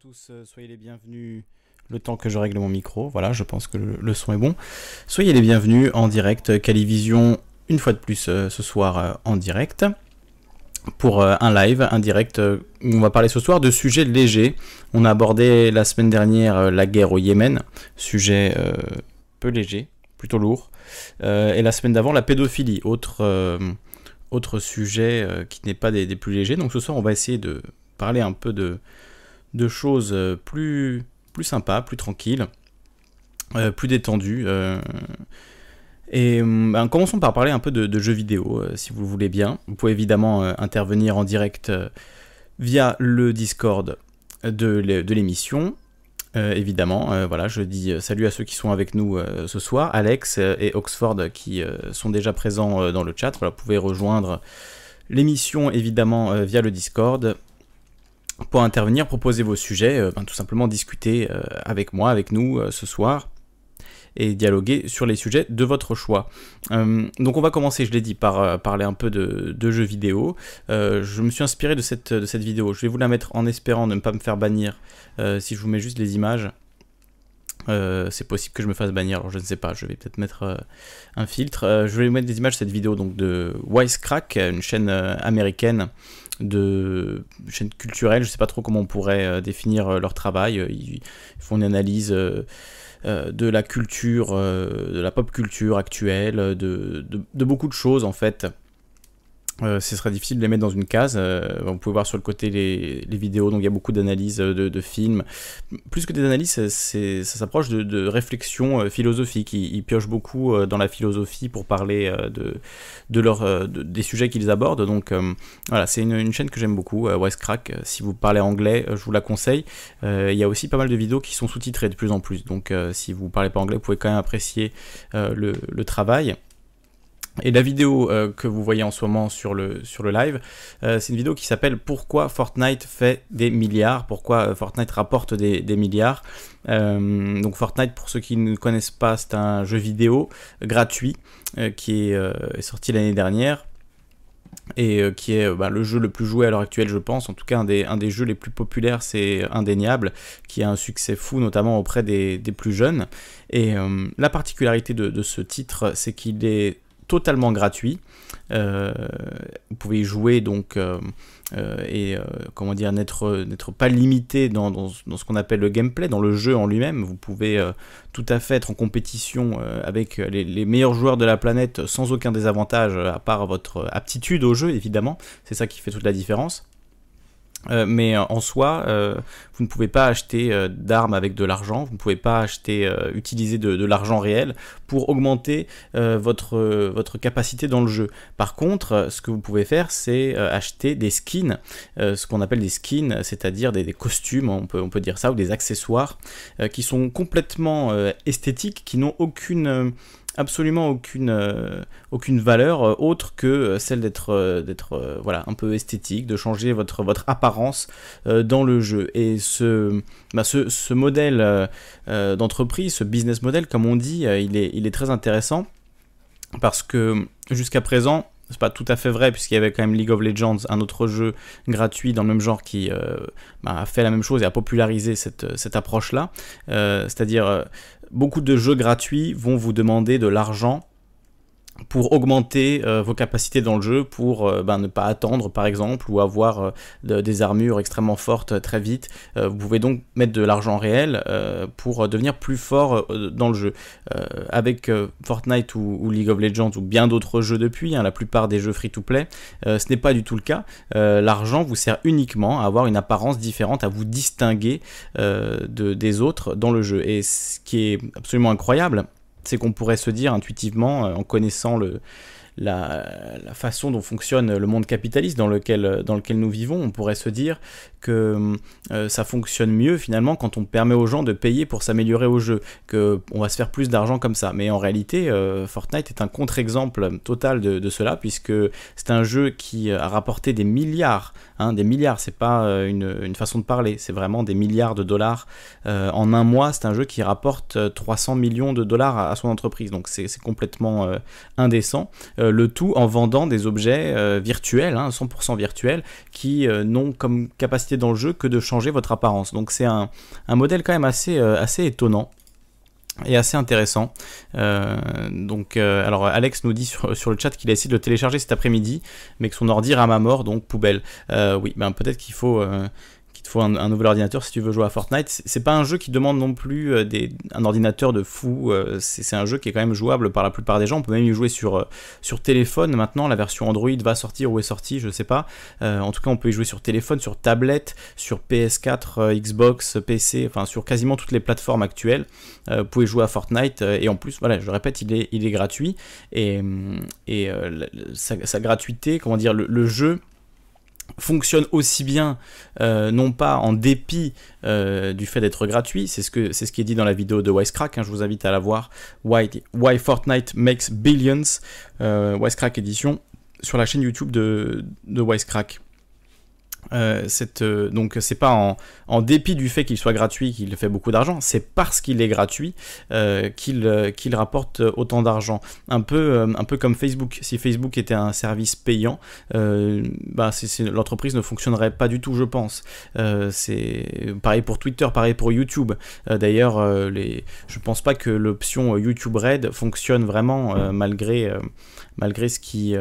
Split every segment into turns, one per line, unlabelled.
Tous, euh, soyez les bienvenus. Le temps que je règle mon micro, voilà, je pense que le, son est bon. Soyez les bienvenus en direct, euh, Calivision, une fois de plus euh, ce soir en direct, pour un live, un direct, où on va parler ce soir de sujets légers. On a abordé la semaine dernière la guerre au Yémen, sujet peu léger, plutôt lourd. Et la semaine d'avant, la pédophilie, autre, autre sujet qui n'est pas des plus légers. Donc ce soir, on va essayer de parler un peu de, de choses euh, plus, sympas, plus tranquilles, euh, plus détendues. euh. Et euh, ben, commençons par parler un peu de, jeux vidéo, si vous le voulez bien. Vous pouvez évidemment intervenir en direct via le Discord de l'é- de l'émission. Évidemment, voilà, je dis salut à ceux qui sont avec nous ce soir, Alex et Oxford qui sont déjà présents dans le chat. Vous pouvez rejoindre l'émission évidemment via le Discord pour intervenir, proposer vos sujets, euh, ben, tout simplement discuter euh, avec moi, avec nous euh, ce soir et dialoguer sur les sujets de votre choix. Donc on va commencer, je l'ai dit, par parler un peu de, jeux vidéo. Je me suis inspiré de cette, vidéo. Je vais vous la mettre en espérant ne pas me faire bannir si je vous mets juste les images. C'est possible que je me fasse bannir, alors je ne sais pas, je vais peut-être mettre un filtre. Je vais mettre des images de cette vidéo donc de Wisecrack, une chaîne américaine de une chaîne culturelle, je sais pas trop comment on pourrait euh, définir euh, leur travail. Euh, Ils, font une analyse de la culture, de la pop culture actuelle, de beaucoup de choses en fait. Euh, ce serait difficile de les mettre dans une case. Euh, vous pouvez voir sur le côté les, vidéos, donc il y a beaucoup d'analyses euh, de, films. Plus que des analyses, ça s'approche de, de réflexions euh, philosophiques. Ils, piochent beaucoup dans la philosophie pour parler de, de des sujets qu'ils abordent. Donc voilà, c'est une, chaîne que j'aime beaucoup, Wisecrack. Euh, Si vous parlez anglais, je vous la conseille. Il y a aussi pas mal de vidéos qui sont sous-titrées de plus en plus. Donc si vous parlez pas anglais, vous pouvez quand même apprécier le travail. Et la vidéo euh, que vous voyez en ce moment sur le, sur le live, euh, c'est une vidéo qui s'appelle Pourquoi Fortnite fait des milliards? Pourquoi euh, Fortnite rapporte des, milliards? Donc Fortnite, pour ceux qui ne connaissent pas, c'est un jeu vidéo gratuit qui est, sorti l'année dernière et qui est bah, le jeu le plus joué à l'heure actuelle, je pense. En tout cas, un des, un des jeux les plus populaires, c'est indéniable, qui a un succès fou, notamment auprès des, des plus jeunes. Et la particularité de ce titre, c'est qu'il est totalement gratuit. Euh, vous pouvez y jouer donc euh, euh, et comment dire n'être n'être pas limité dans, dans, ce qu'on appelle le gameplay, dans le jeu en lui-même. Vous pouvez tout à fait être en compétition avec les, les meilleurs joueurs de la planète sans aucun désavantage à part votre aptitude au jeu évidemment. C'est ça qui fait toute la différence. Euh, mais euh, en soi, euh, vous ne pouvez pas acheter d'armes avec de l'argent, vous ne pouvez pas acheter, utiliser de, l'argent réel pour augmenter votre, votre capacité dans le jeu. Par contre, ce que vous pouvez faire, c'est acheter des skins, ce qu'on appelle des skins, c'est-à-dire des, des costumes, on peut, on peut dire ça, ou des accessoires, qui sont complètement esthétiques, qui n'ont aucune... absolument aucune, euh, aucune valeur euh, autre que euh, celle d'être d'être voilà un peu esthétique, de changer votre votre apparence dans le jeu. Et ce bah, ce, ce modèle d'entreprise, ce business model comme on dit, il est il est très intéressant parce que jusqu'à présent c'est pas tout à fait vrai puisqu'il y avait quand même League of Legends, un autre jeu gratuit dans le même genre qui bah, a fait la même chose et a popularisé cette, cette approche-là. C'est-à-dire beaucoup de jeux gratuits vont vous demander de l'argent pour augmenter euh, vos capacités dans le jeu, pour euh, ben, ne pas attendre par exemple, ou avoir euh, de- des armures extrêmement fortes très vite. Vous pouvez donc mettre de l'argent réel pour devenir plus fort dans le jeu. Avec Fortnite ou, League of Legends ou bien d'autres jeux depuis, hein, la plupart des jeux free-to-play, ce n'est pas du tout le cas. L'argent vous sert uniquement à avoir une apparence différente, à vous distinguer de, des autres dans le jeu. Et ce qui est absolument incroyable, c'est qu'on pourrait se dire intuitivement, euh, en connaissant le, la, la façon dont fonctionne le monde capitaliste dans lequel, dans lequel nous vivons, on pourrait se dire que euh, ça fonctionne mieux finalement quand on permet aux gens de payer pour s'améliorer au jeu, que on va se faire plus d'argent comme ça. Mais en réalité, euh, Fortnite est un contre-exemple total de, cela, puisque c'est un jeu qui a rapporté des milliards, hein, des milliards, c'est pas euh, une, une façon de parler, c'est vraiment des milliards de dollars euh, en un mois. C'est un jeu qui rapporte euh, 300 millions de dollars à, son entreprise, donc c'est complètement euh, indécent. Euh, le tout en vendant des objets euh, virtuels, hein, 100% virtuels, qui euh, n'ont comme capacité dans le jeu que de changer votre apparence. Donc c'est un, modèle quand même assez, assez étonnant et assez intéressant. donc, alors Alex nous dit sur, sur le chat qu'il a essayé de le télécharger cet après-midi, mais que son ordi rame à mort, donc poubelle. oui, ben peut-être qu'il faut il te faut un, nouvel ordinateur si tu veux jouer à Fortnite. C'est pas un jeu qui demande non plus euh, des, un ordinateur de fou. Euh, c'est un jeu qui est quand même jouable par la plupart des gens. On peut même y jouer sur, euh, sur téléphone maintenant. La version Android va sortir ou est sortie, je sais pas. en tout cas, on peut y jouer sur téléphone, sur tablette, sur PS4, Xbox, PC, enfin sur quasiment toutes les plateformes actuelles. vous pouvez jouer à Fortnite et en plus, voilà, je répète, il est, il est gratuit et, et sa, gratuité, comment dire, le jeu fonctionne aussi bien, euh, non pas en dépit euh, du fait d'être gratuit, c'est ce, ce qui est dit dans la vidéo de Wisecrack, hein, je vous invite à la voir, Why, Why Fortnite Makes Billions, euh, Wisecrack Edition, sur la chaîne YouTube de, de Wisecrack. Euh, euh, donc c'est pas en, dépit du fait qu'il soit gratuit qu'il fait beaucoup d'argent, c'est parce qu'il est gratuit euh, qu'il rapporte autant d'argent. Un peu, un peu comme Facebook. Si Facebook était un service payant, bah l'entreprise ne fonctionnerait pas du tout, je pense. pareil pour Twitter, pareil pour YouTube. D'ailleurs, les, je pense pas que l'option YouTube Red fonctionne vraiment malgré, malgré ce qui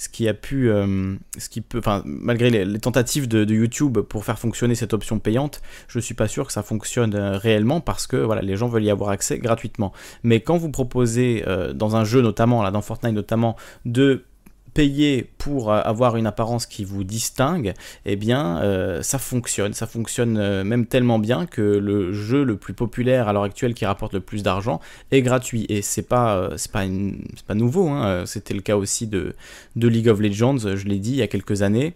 ce qui a pu, euh, ce qui peut, enfin, malgré les, tentatives de, YouTube pour faire fonctionner cette option payante, je suis pas sûr que ça fonctionne euh, réellement parce que voilà, les gens veulent y avoir accès gratuitement. Mais quand vous proposez euh, dans un jeu notamment, là dans Fortnite notamment, de payer pour euh, avoir une apparence qui vous distingue, eh bien euh, ça fonctionne. Ça fonctionne euh, même tellement bien que le jeu le plus populaire à l'heure actuelle qui rapporte le plus d'argent est gratuit. Et c'est pas, c'est pas, pas nouveau, hein. c'était le cas aussi de, de League of Legends, je l'ai dit il y a quelques années.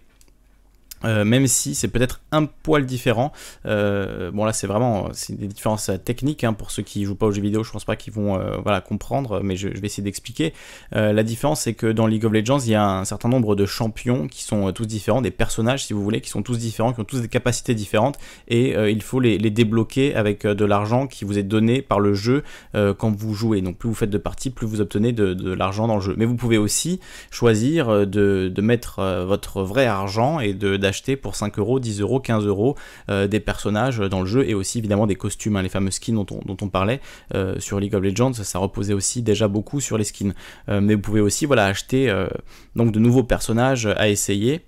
Euh, même si c'est peut-être un poil différent. Euh, bon là c'est vraiment c'est des différences techniques hein, pour ceux qui jouent pas aux jeux vidéo, je pense pas qu'ils vont euh, voilà comprendre, mais je, vais essayer d'expliquer. la différence c'est que dans League of Legends il y a un certain nombre de champions qui sont tous différents, des personnages si vous voulez, qui sont tous différents, qui ont tous des capacités différentes, et il faut les, débloquer avec de l'argent qui vous est donné par le jeu quand vous jouez. Donc plus vous faites de parties, plus vous obtenez de, l'argent dans le jeu. Mais vous pouvez aussi choisir de, de mettre votre vrai argent et d'acheter pour 5 euros, 10 euros, 15 euros euh, des personnages dans le jeu et aussi évidemment des costumes, hein, les fameux skins dont on, dont on parlait euh, sur League of Legends, ça reposait aussi déjà beaucoup sur les skins. Euh, mais vous pouvez aussi voilà, acheter donc de nouveaux personnages à essayer.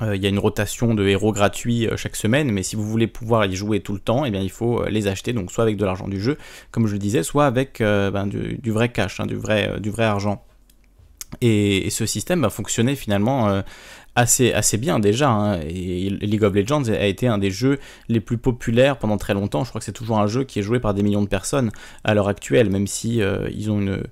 Il y a une rotation de héros gratuits chaque semaine, mais si vous voulez pouvoir y jouer tout le temps, eh bien, il faut les acheter, donc soit avec de l'argent du jeu, comme je le disais, soit avec ben, du, vrai cash, hein, du, vrai, du vrai argent. Et, ce système va fonctionner finalement assez, bien déjà. Hein. Et League of Legends a été un des jeux les plus populaires pendant très longtemps. Je crois que c'est toujours un jeu qui est joué par des millions de personnes à l'heure actuelle, même si euh, ils ont une,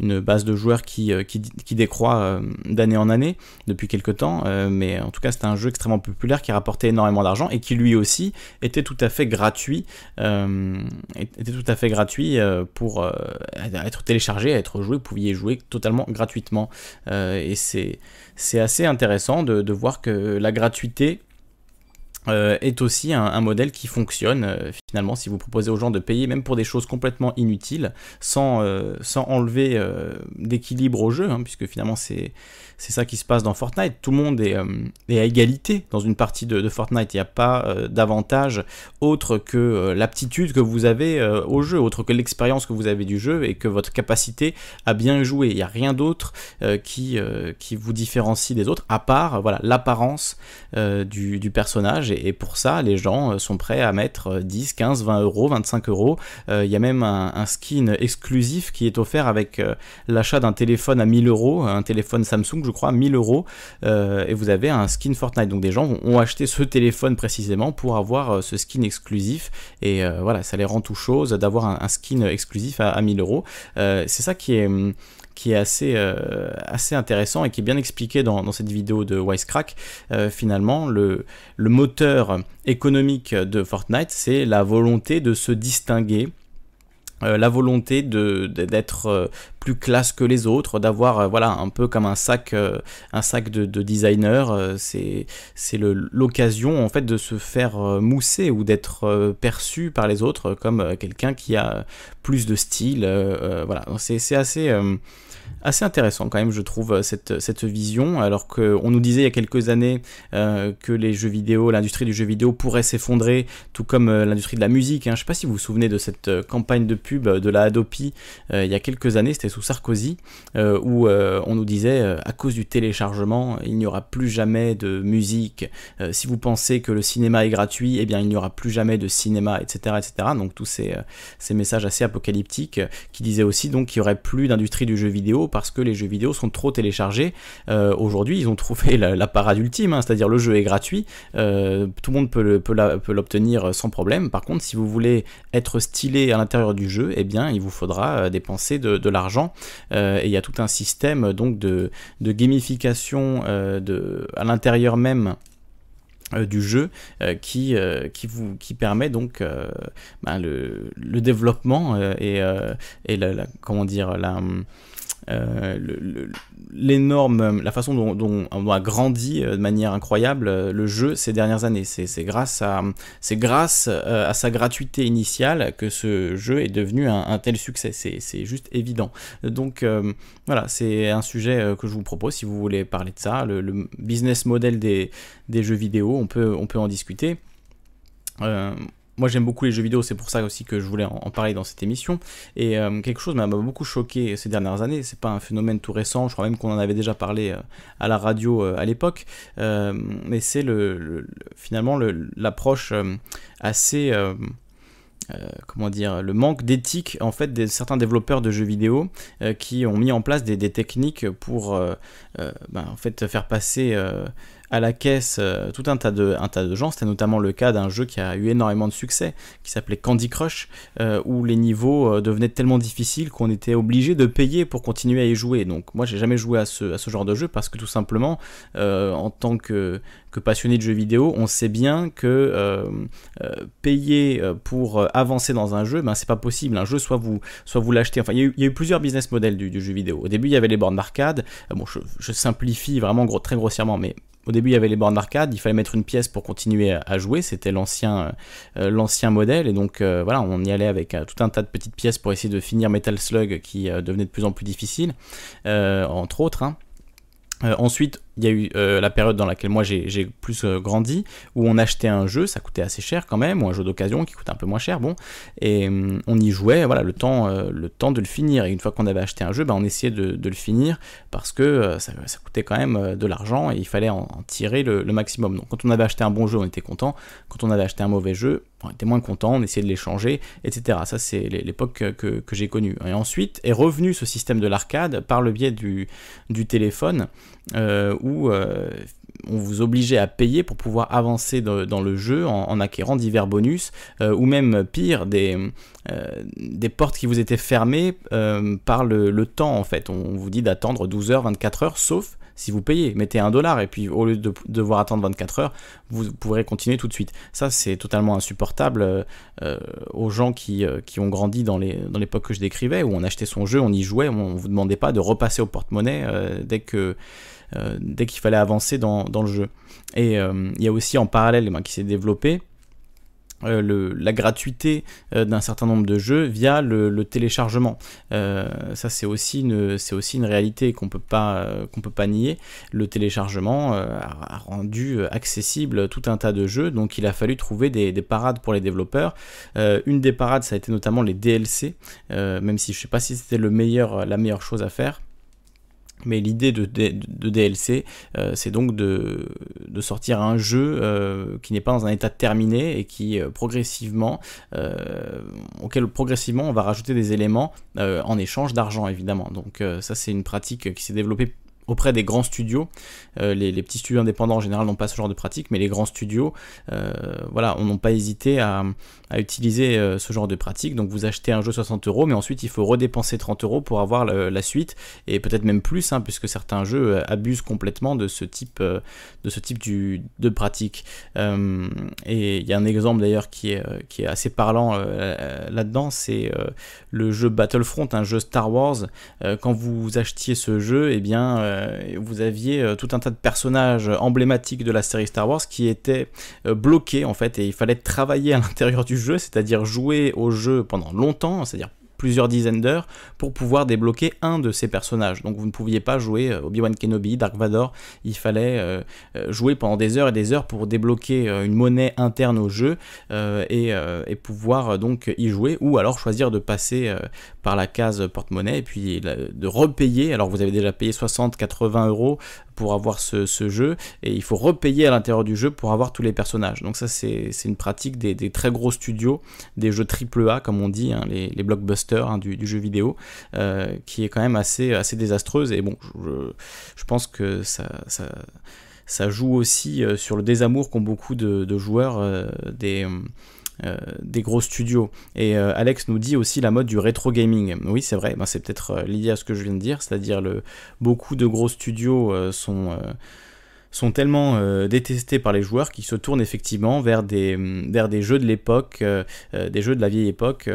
une base de joueurs qui, euh, décroît euh, d'année en année depuis quelques temps. Euh, mais en tout cas, c'était un jeu extrêmement populaire qui rapportait énormément d'argent et qui lui aussi était tout à fait gratuit, était tout à fait gratuit pour être téléchargé, être joué. Vous pouviez jouer totalement gratuitement. et c'est c'est assez intéressant de, de, voir que la gratuité euh, est aussi un, modèle qui fonctionne euh, finalement si vous proposez aux gens de payer même pour des choses complètement inutiles sans, euh, enlever d'équilibre au jeu hein, puisque finalement c'est c'est ça qui se passe dans Fortnite. Tout le monde est, est à égalité dans une partie de, Fortnite. Il n'y a pas d'avantage autre que l'aptitude que vous avez au jeu autre que l'expérience que vous avez du jeu et que votre capacité à bien jouer. Il n'y a rien d'autre qui, vous différencie des autres à part voilà l'apparence du, personnage. Et, pour ça, les gens euh, sont prêts à mettre 10, 15, 20 euros, 25 euros. Euh, il y a même un, skin exclusif qui est offert avec euh, l'achat d'un téléphone à 1000 euros, un téléphone Samsung, crois, 1000 euros, et vous avez un skin Fortnite. Donc des gens ont acheté ce téléphone précisément pour avoir ce skin exclusif, et voilà, ça les rend tout chose d'avoir un, skin exclusif à, à 1000 euros. c'est ça qui est hum, qui est assez, euh, assez intéressant et qui est bien expliqué dans, cette vidéo de Wisecrack. Euh, finalement, le, le moteur économique de Fortnite, c'est la volonté de se distinguer euh, la volonté d'être plus classe que les autres, d'avoir voilà un peu comme un sac, un sac de, designer. c'est c'est l'occasion en fait de se faire mousser ou d'être perçu par les autres comme quelqu'un qui a plus de style. voilà, c'est assez assez intéressant quand même, je trouve, euh, cette, cette vision, alors qu'on nous disait il y a quelques années euh, que les jeux vidéo, l'industrie du jeu vidéo pourrait s'effondrer, tout comme euh, l'industrie de la musique. Hein. Je ne sais pas si vous vous souvenez de cette campagne de pub de la Adopi il y a quelques années, c'était sous Sarkozy, où on nous disait à cause du téléchargement, il n'y aura plus jamais de musique. si vous pensez que le cinéma est gratuit, eh bien il n'y aura plus jamais de cinéma, etc. etc. Donc tous ces, ces messages assez apocalyptiques qui disaient aussi donc qu'il n'y aurait plus d'industrie du jeu vidéo parce que les jeux vidéo sont trop téléchargés. Euh, aujourd'hui, ils ont trouvé la, parade ultime, hein, c'est-à-dire le jeu est gratuit, euh, tout le monde peut, l'obtenir sans problème. Par contre, si vous voulez être stylé à l'intérieur du jeu, eh bien, il vous faudra euh, dépenser de, l'argent. et il y a tout un système donc de, gamification à l'intérieur même du jeu qui, permet donc ben, le, développement et, comment dire la, l'énorme, la façon dont, on a grandi euh, de manière incroyable euh, le jeu ces dernières années. C'est grâce, à, grâce à sa gratuité initiale que ce jeu est devenu un, tel succès. C'est juste évident. Donc voilà, c'est un sujet que je vous propose si vous voulez parler de ça. Le, business model des, des, jeux vidéo, on peut, on peut en discuter. Moi j'aime beaucoup les jeux vidéo, c'est pour ça aussi que je voulais en, parler dans cette émission. Et euh, quelque chose m'a beaucoup choqué ces dernières années, c'est pas un phénomène tout récent, je crois même qu'on en avait déjà parlé euh, à la radio euh, à l'époque, mais c'est le, finalement l'approche assez... comment dire, le manque d'éthique en fait de certains développeurs de jeux vidéo qui ont mis en place des, techniques pour ben, en fait faire passer à la caisse euh, tout un tas de, un tas de gens. C'était notamment le cas d'un jeu qui a eu énormément de succès, qui s'appelait Candy Crush, euh, où les niveaux euh, devenaient tellement difficiles qu'on était obligé de payer pour continuer à y jouer. Donc moi j'ai jamais joué à ce, à ce genre de jeu parce que tout simplement, en tant que, que passionné de jeux vidéo, on sait bien que payer pour avancer dans un jeu, ben c'est pas possible. Un jeu, soit vous, soit vous l'achetez. Enfin, il y, a eu, plusieurs business models du, jeu vidéo. Au début, il y avait les bornes d'arcade. bon, je, simplifie vraiment très grossièrement, mais au début, il y avait les bornes d'arcade, il fallait mettre une pièce pour continuer à jouer, c'était l'ancien euh, l'ancien modèle, et donc euh, voilà, on y allait avec euh, tout un tas de petites pièces pour essayer de finir Metal Slug qui devenait de plus en plus difficile, entre autres. Hein. ensuite, il y a eu euh, la période dans laquelle moi j'ai plus euh, grandi, où on achetait un jeu, ça coûtait assez cher quand même, ou un jeu d'occasion qui coûte un peu moins cher, bon, et hum, on y jouait, voilà, le temps, euh, le temps de le finir. Et une fois qu'on avait acheté un jeu, ben, on essayait de, le finir parce que ça, coûtait quand même de l'argent et il fallait en, tirer le, maximum. Donc quand on avait acheté un bon jeu, on était content. Quand on avait acheté un mauvais jeu, on était moins content, on essayait de l'échanger, etc. Ça, c'est l'époque que, j'ai connue. Et ensuite est revenu ce système de l'arcade par le biais du, du téléphone, où euh, on vous obligeait à payer pour pouvoir avancer dans le jeu en, acquérant divers bonus, euh, ou même pire, des, euh, des portes qui vous étaient fermées par le, temps en fait. On vous dit d'attendre 12 heures, 24 heures, sauf si vous payez. Mettez un dollar et puis au lieu de devoir attendre 24 heures, vous pourrez continuer tout de suite. Ça, c'est totalement insupportable aux gens qui, ont grandi dans l'époque que je décrivais, où on achetait son jeu, on y jouait, on ne vous demandait pas de repasser au porte-monnaie dès que euh, dès qu'il fallait avancer dans, le jeu. Et euh, il y a aussi en parallèle eh ben, qui s'est développé euh, la gratuité d'un certain nombre de jeux via le, téléchargement. ça c'est aussi une réalité qu'on peut pas peut pas nier. Le téléchargement a, rendu accessible tout un tas de jeux, donc il a fallu trouver des, parades pour les développeurs. une des parades ça a été notamment les DLC, même si je sais pas si c'était la meilleure chose à faire. Mais l'idée de, DLC, euh, c'est donc de, sortir un jeu euh, qui n'est pas dans un état terminé et qui euh, progressivement, auquel progressivement on va rajouter des éléments en échange d'argent évidemment. Donc ça c'est une pratique qui s'est développée auprès des grands studios. Euh, les, petits studios indépendants en général n'ont pas ce genre de pratique, mais les grands studios, euh, voilà, on n'ont pas hésité à, utiliser euh, ce genre de pratique. Donc vous achetez un jeu 60 euros, mais ensuite il faut redépenser 30 euros pour avoir la suite, et peut-être même plus, hein, puisque certains jeux abusent complètement de ce type, de, pratique. et il y a un exemple d'ailleurs qui est, qui est assez parlant là-dedans, c'est le jeu Battlefront, un jeu Star Wars. quand vous achetiez ce jeu, eh bien, vous aviez tout un tas de personnages emblématiques de la série Star Wars qui étaient euh, bloqués en fait et il fallait travailler à l'intérieur du jeu, c'est-à-dire jouer au jeu pendant longtemps, c'est-à-dire plusieurs dizaines d'heures pour pouvoir débloquer un de ces personnages. Donc vous ne pouviez pas jouer euh, Obi-Wan Kenobi, Dark Vador, il fallait euh, euh, jouer pendant des heures et des heures pour débloquer une monnaie interne au jeu et, pouvoir donc y jouer ou alors choisir de passer par la case porte-monnaie et puis de repayer. Alors vous avez déjà payé 60-80 euros pour avoir ce, jeu et il faut repayer à l'intérieur du jeu pour avoir tous les personnages. Donc ça c'est une pratique des, très gros studios, des jeux AAA comme on dit, hein, les, blockbusters Hein, du, jeu vidéo, euh, qui est quand même assez, assez désastreuse. Et bon, je, pense que ça, ça, joue aussi euh, sur le désamour qu'ont beaucoup de, joueurs euh, des. Des gros studios. Et Alex nous dit aussi la mode du rétro gaming. Oui, c'est vrai, ben, c'est peut-être lié à ce que je viens de dire, c'est-à-dire le beaucoup de gros studios sont sont tellement euh, détestés par les joueurs qu'ils se tournent effectivement vers des, vers des jeux de l'époque, euh, euh, des jeux de la vieille époque,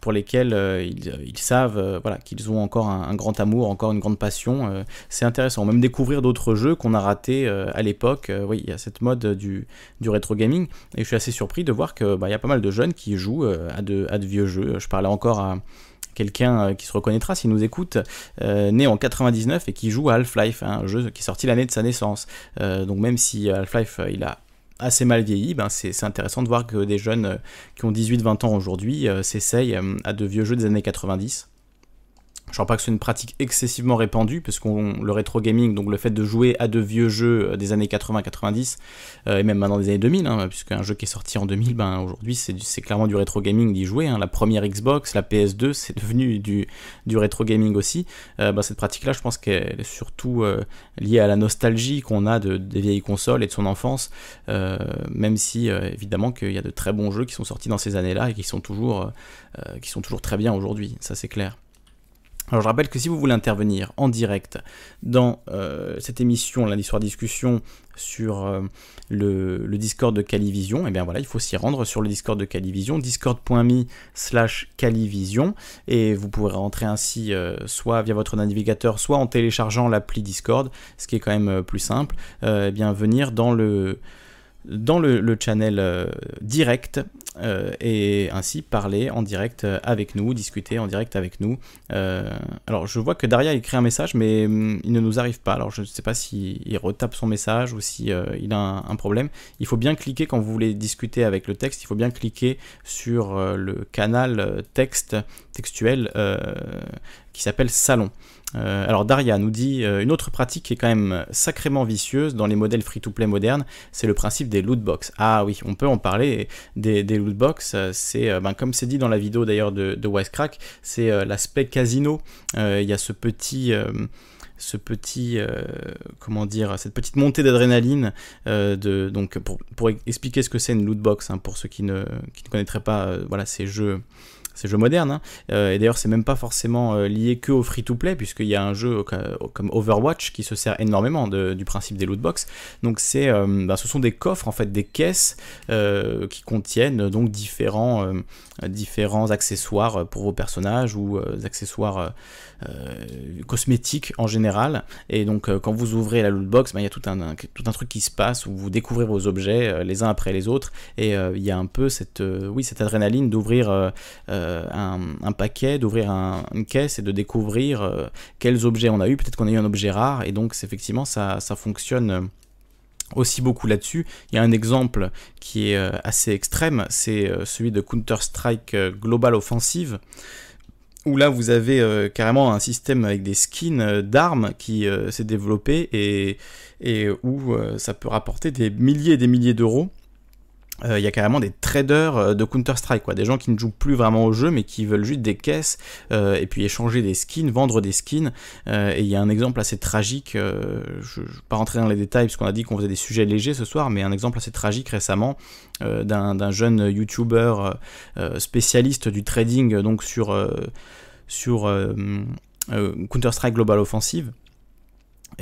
pour lesquels ils, savent voilà, qu'ils ont encore un, grand amour, encore une grande passion. c'est intéressant, même découvrir d'autres jeux qu'on a ratés à l'époque. oui, il y a cette mode du, du rétro gaming, et je suis assez surpris de voir qu'il bah, y a pas mal de jeunes qui jouent à de, à de vieux jeux. Je parlais encore à quelqu'un euh, qui se reconnaîtra s'il nous écoute, euh, né en 99 et qui joue à Half-Life, un jeu qui est sorti l'année de sa naissance. Euh, donc même si Half-Life, il a assez mal vieilli, ben c'est intéressant de voir que des jeunes qui ont 18-20 ans aujourd'hui s'essayent à de vieux jeux des années 90. Je crois pas que ce soit une pratique excessivement répandue, parce le rétro gaming, donc le fait de jouer à de vieux jeux euh, des années 80-90, euh, et même maintenant des années 2000, hein, puisqu'un jeu qui est sorti en 2000, ben, aujourd'hui c'est clairement du rétro gaming d'y jouer. Hein. La première Xbox, la PS2, c'est devenu du, rétro gaming aussi. Euh, ben, cette pratique-là, je pense qu'elle est surtout liée à la nostalgie qu'on a de, des vieilles consoles et de son enfance, même si évidemment qu'il y a de très bons jeux qui sont sortis dans ces années-là et qui sont toujours très bien aujourd'hui, ça c'est clair. Alors je rappelle que si vous voulez intervenir en direct dans euh, cette émission lundi soir discussion sur euh, le, Discord de Calivision, et eh bien voilà, il faut s'y rendre sur le Discord de Calivision, discord.me slash Calivision, et vous pourrez rentrer ainsi euh, soit via votre navigateur, soit en téléchargeant l'appli Discord, ce qui est quand même plus simple, et eh bien venir dans le dans le, channel euh, direct euh, et ainsi parler en direct euh, avec nous, discuter en direct avec nous. alors je vois que Daria écrit un message mais hum, il ne nous arrive pas. Alors je ne sais pas s'il il retape son message ou si il a un, problème. Il faut bien cliquer quand vous voulez discuter avec le texte, il faut bien cliquer sur le canal texte textuel qui s'appelle Salon. Euh, alors Daria nous dit euh, une autre pratique qui est quand même sacrément vicieuse dans les modèles free-to-play modernes, c'est le principe des lootbox. Ah oui, on peut en parler. Des, lootbox, c'est euh, ben, comme c'est dit dans la vidéo d'ailleurs de, Wisecrack, c'est l'aspect casino. Il y a ce petit ce petit, comment dire, cette petite montée d'adrénaline. donc, pour, expliquer ce que c'est une lootbox, hein, pour ceux qui ne, qui ne connaîtraient pas, voilà, ces jeux ces jeux modernes. Hein. Euh, et d'ailleurs, c'est même pas forcément euh, lié que au free-to-play, puisqu'il y a un jeu comme Overwatch qui se sert énormément du principe des lootbox. Donc, c'est, euh, bah, ce sont des coffres, en fait, des caisses qui contiennent donc différents, différents accessoires pour vos personnages ou accessoires cosmétiques en général. Et donc, quand vous ouvrez la lootbox, bah, il y a tout un, tout un truc qui se passe où vous découvrez vos objets les uns après les autres. Et il y a un peu cette, oui, cette adrénaline d'ouvrir euh, un, paquet, d'ouvrir une caisse et de découvrir euh, quels objets on a eu. Peut-être qu'on a eu un objet rare et donc effectivement ça, fonctionne aussi beaucoup là-dessus. Il y a un exemple qui est euh, assez extrême, c'est celui de Counter-Strike Global Offensive, où là vous avez carrément un système avec des skins d'armes qui s'est développé et où ça peut rapporter des milliers et des milliers d'euros. Il y a carrément des traders de Counter-Strike, quoi, des gens qui ne jouent plus vraiment au jeu, mais qui veulent juste des caisses et puis échanger des skins, vendre des skins. et il y a un exemple assez tragique, je ne vais pas rentrer dans les détails parce qu'on a dit qu'on faisait des sujets légers ce soir, mais un exemple assez tragique récemment d'un jeune YouTuber spécialiste du trading donc sur sur Counter-Strike Global Offensive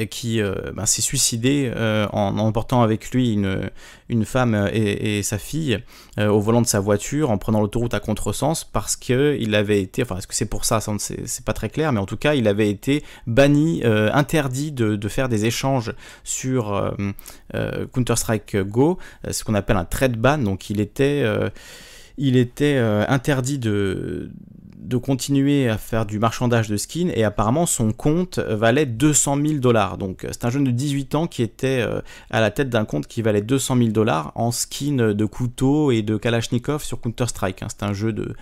qui euh, ben, s'est suicidé euh, en emportant avec lui une, une femme et, sa fille euh, au volant de sa voiture en prenant l'autoroute à contresens parce que il avait été, enfin est-ce que c'est pour ça, c'est pas très clair, mais en tout cas il avait été banni, interdit de, de, faire des échanges sur Counter-Strike Go, ce qu'on appelle un trade ban, donc il était il était interdit de, de continuer à faire du marchandage de skins et apparemment son compte valait 200 000 dollars. Donc euh, c'est un jeune de 18 ans qui était euh, à la tête d'un compte qui valait 200 000 dollars en skins de couteau et de Kalachnikov sur Counter-Strike. Hein. C'est un jeu de,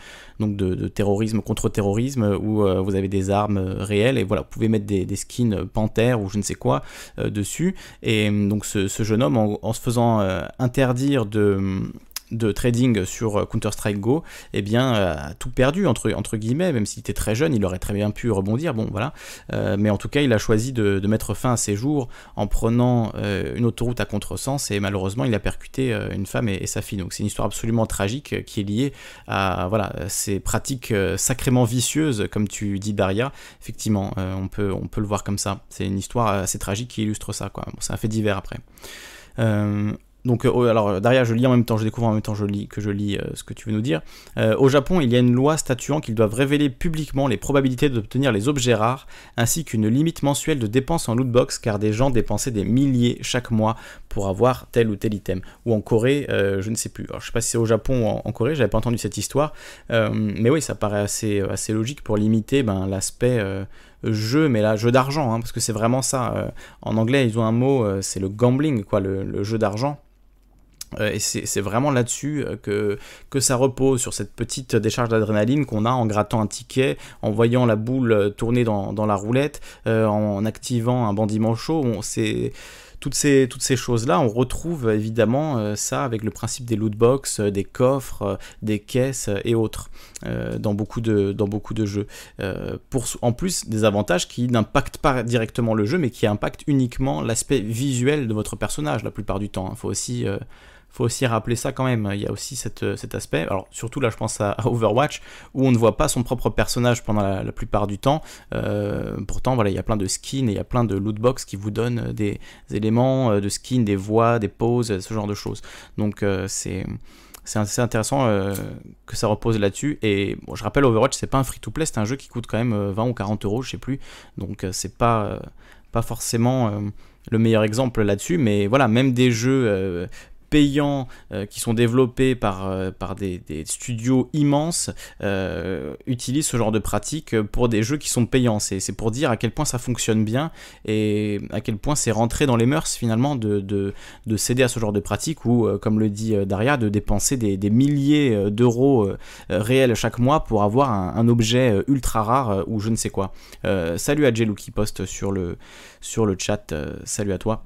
terrorisme contre terrorisme où euh, vous avez des armes réelles et voilà, vous pouvez mettre des, skins panthères ou je ne sais quoi dessus. Et donc ce, jeune homme en se faisant interdire de de trading sur euh, Counter-Strike Go, eh bien, euh, tout perdu, entre, entre guillemets, même s'il était très jeune, il aurait très bien pu rebondir, bon, voilà. Euh, mais en tout cas, il a choisi de, mettre fin à ses jours en prenant une autoroute à contresens, et malheureusement, il a percuté une femme et, sa fille. Donc, c'est une histoire absolument tragique qui est liée à, voilà, ces pratiques sacrément vicieuses, comme tu dis, Daria. Effectivement, on, peut, on peut le voir comme ça. C'est une histoire assez tragique qui illustre ça, quoi. c'est un fait divers après. Donc, euh, alors derrière, je lis en même temps, je découvre en même temps je lis, que je lis euh, ce que tu veux nous dire. Euh, au Japon, il y a une loi statuant qu'ils doivent révéler publiquement les probabilités d'obtenir les objets rares, ainsi qu'une limite mensuelle de dépenses en lootbox, car des gens dépensaient des milliers chaque mois pour avoir tel ou tel item. Ou en Corée, je ne sais plus. Alors, je sais pas si c'est au Japon ou en, Corée, j'avais pas entendu cette histoire, mais oui, ça paraît assez, assez logique pour limiter ben, l'aspect jeu, mais là, jeu d'argent, hein, parce que c'est vraiment ça. en anglais, ils ont un mot, c'est le gambling, quoi, le jeu d'argent. Euh, et c'est vraiment là-dessus euh, que, ça repose, sur cette petite décharge d'adrénaline qu'on a en grattant un ticket, en voyant la boule euh, tourner dans, la roulette, en activant un bandit manchot. Toutes ces, choses-là, on retrouve évidemment ça avec le principe des loot box, des coffres, des caisses et autres dans, beaucoup de, jeux. en plus, des avantages qui n'impactent pas directement le jeu, mais qui impactent uniquement l'aspect visuel de votre personnage la plupart du temps. Il faut aussi faut aussi rappeler ça quand même. Il y a aussi cette, cet aspect. Alors, surtout là, je pense à, Overwatch, où on ne voit pas son propre personnage pendant la, plupart du temps. Euh, pourtant, voilà, il y a plein de skins et il y a plein de lootbox qui vous donnent des éléments euh, de skins, des voix, des poses, ce genre de choses. Donc, euh, c'est c'est assez intéressant que ça repose là-dessus. Et bon, je rappelle, Overwatch, c'est pas un free-to-play, c'est un jeu qui coûte quand même 20 ou 40 euros, je sais plus. Donc c'est pas, pas forcément le meilleur exemple là-dessus. Mais voilà, même des jeux payants euh, qui sont développés par, euh, par des, studios immenses euh, utilisent ce genre de pratique pour des jeux qui sont payants. C'est pour dire à quel point ça fonctionne bien et à quel point c'est rentré dans les mœurs finalement de, de, céder à ce genre de pratique ou, comme le dit Daria, de dépenser des, milliers d'euros réels chaque mois pour avoir un, objet ultra rare ou je ne sais quoi. salut à Jelou qui poste sur le, sur le chat. salut à toi.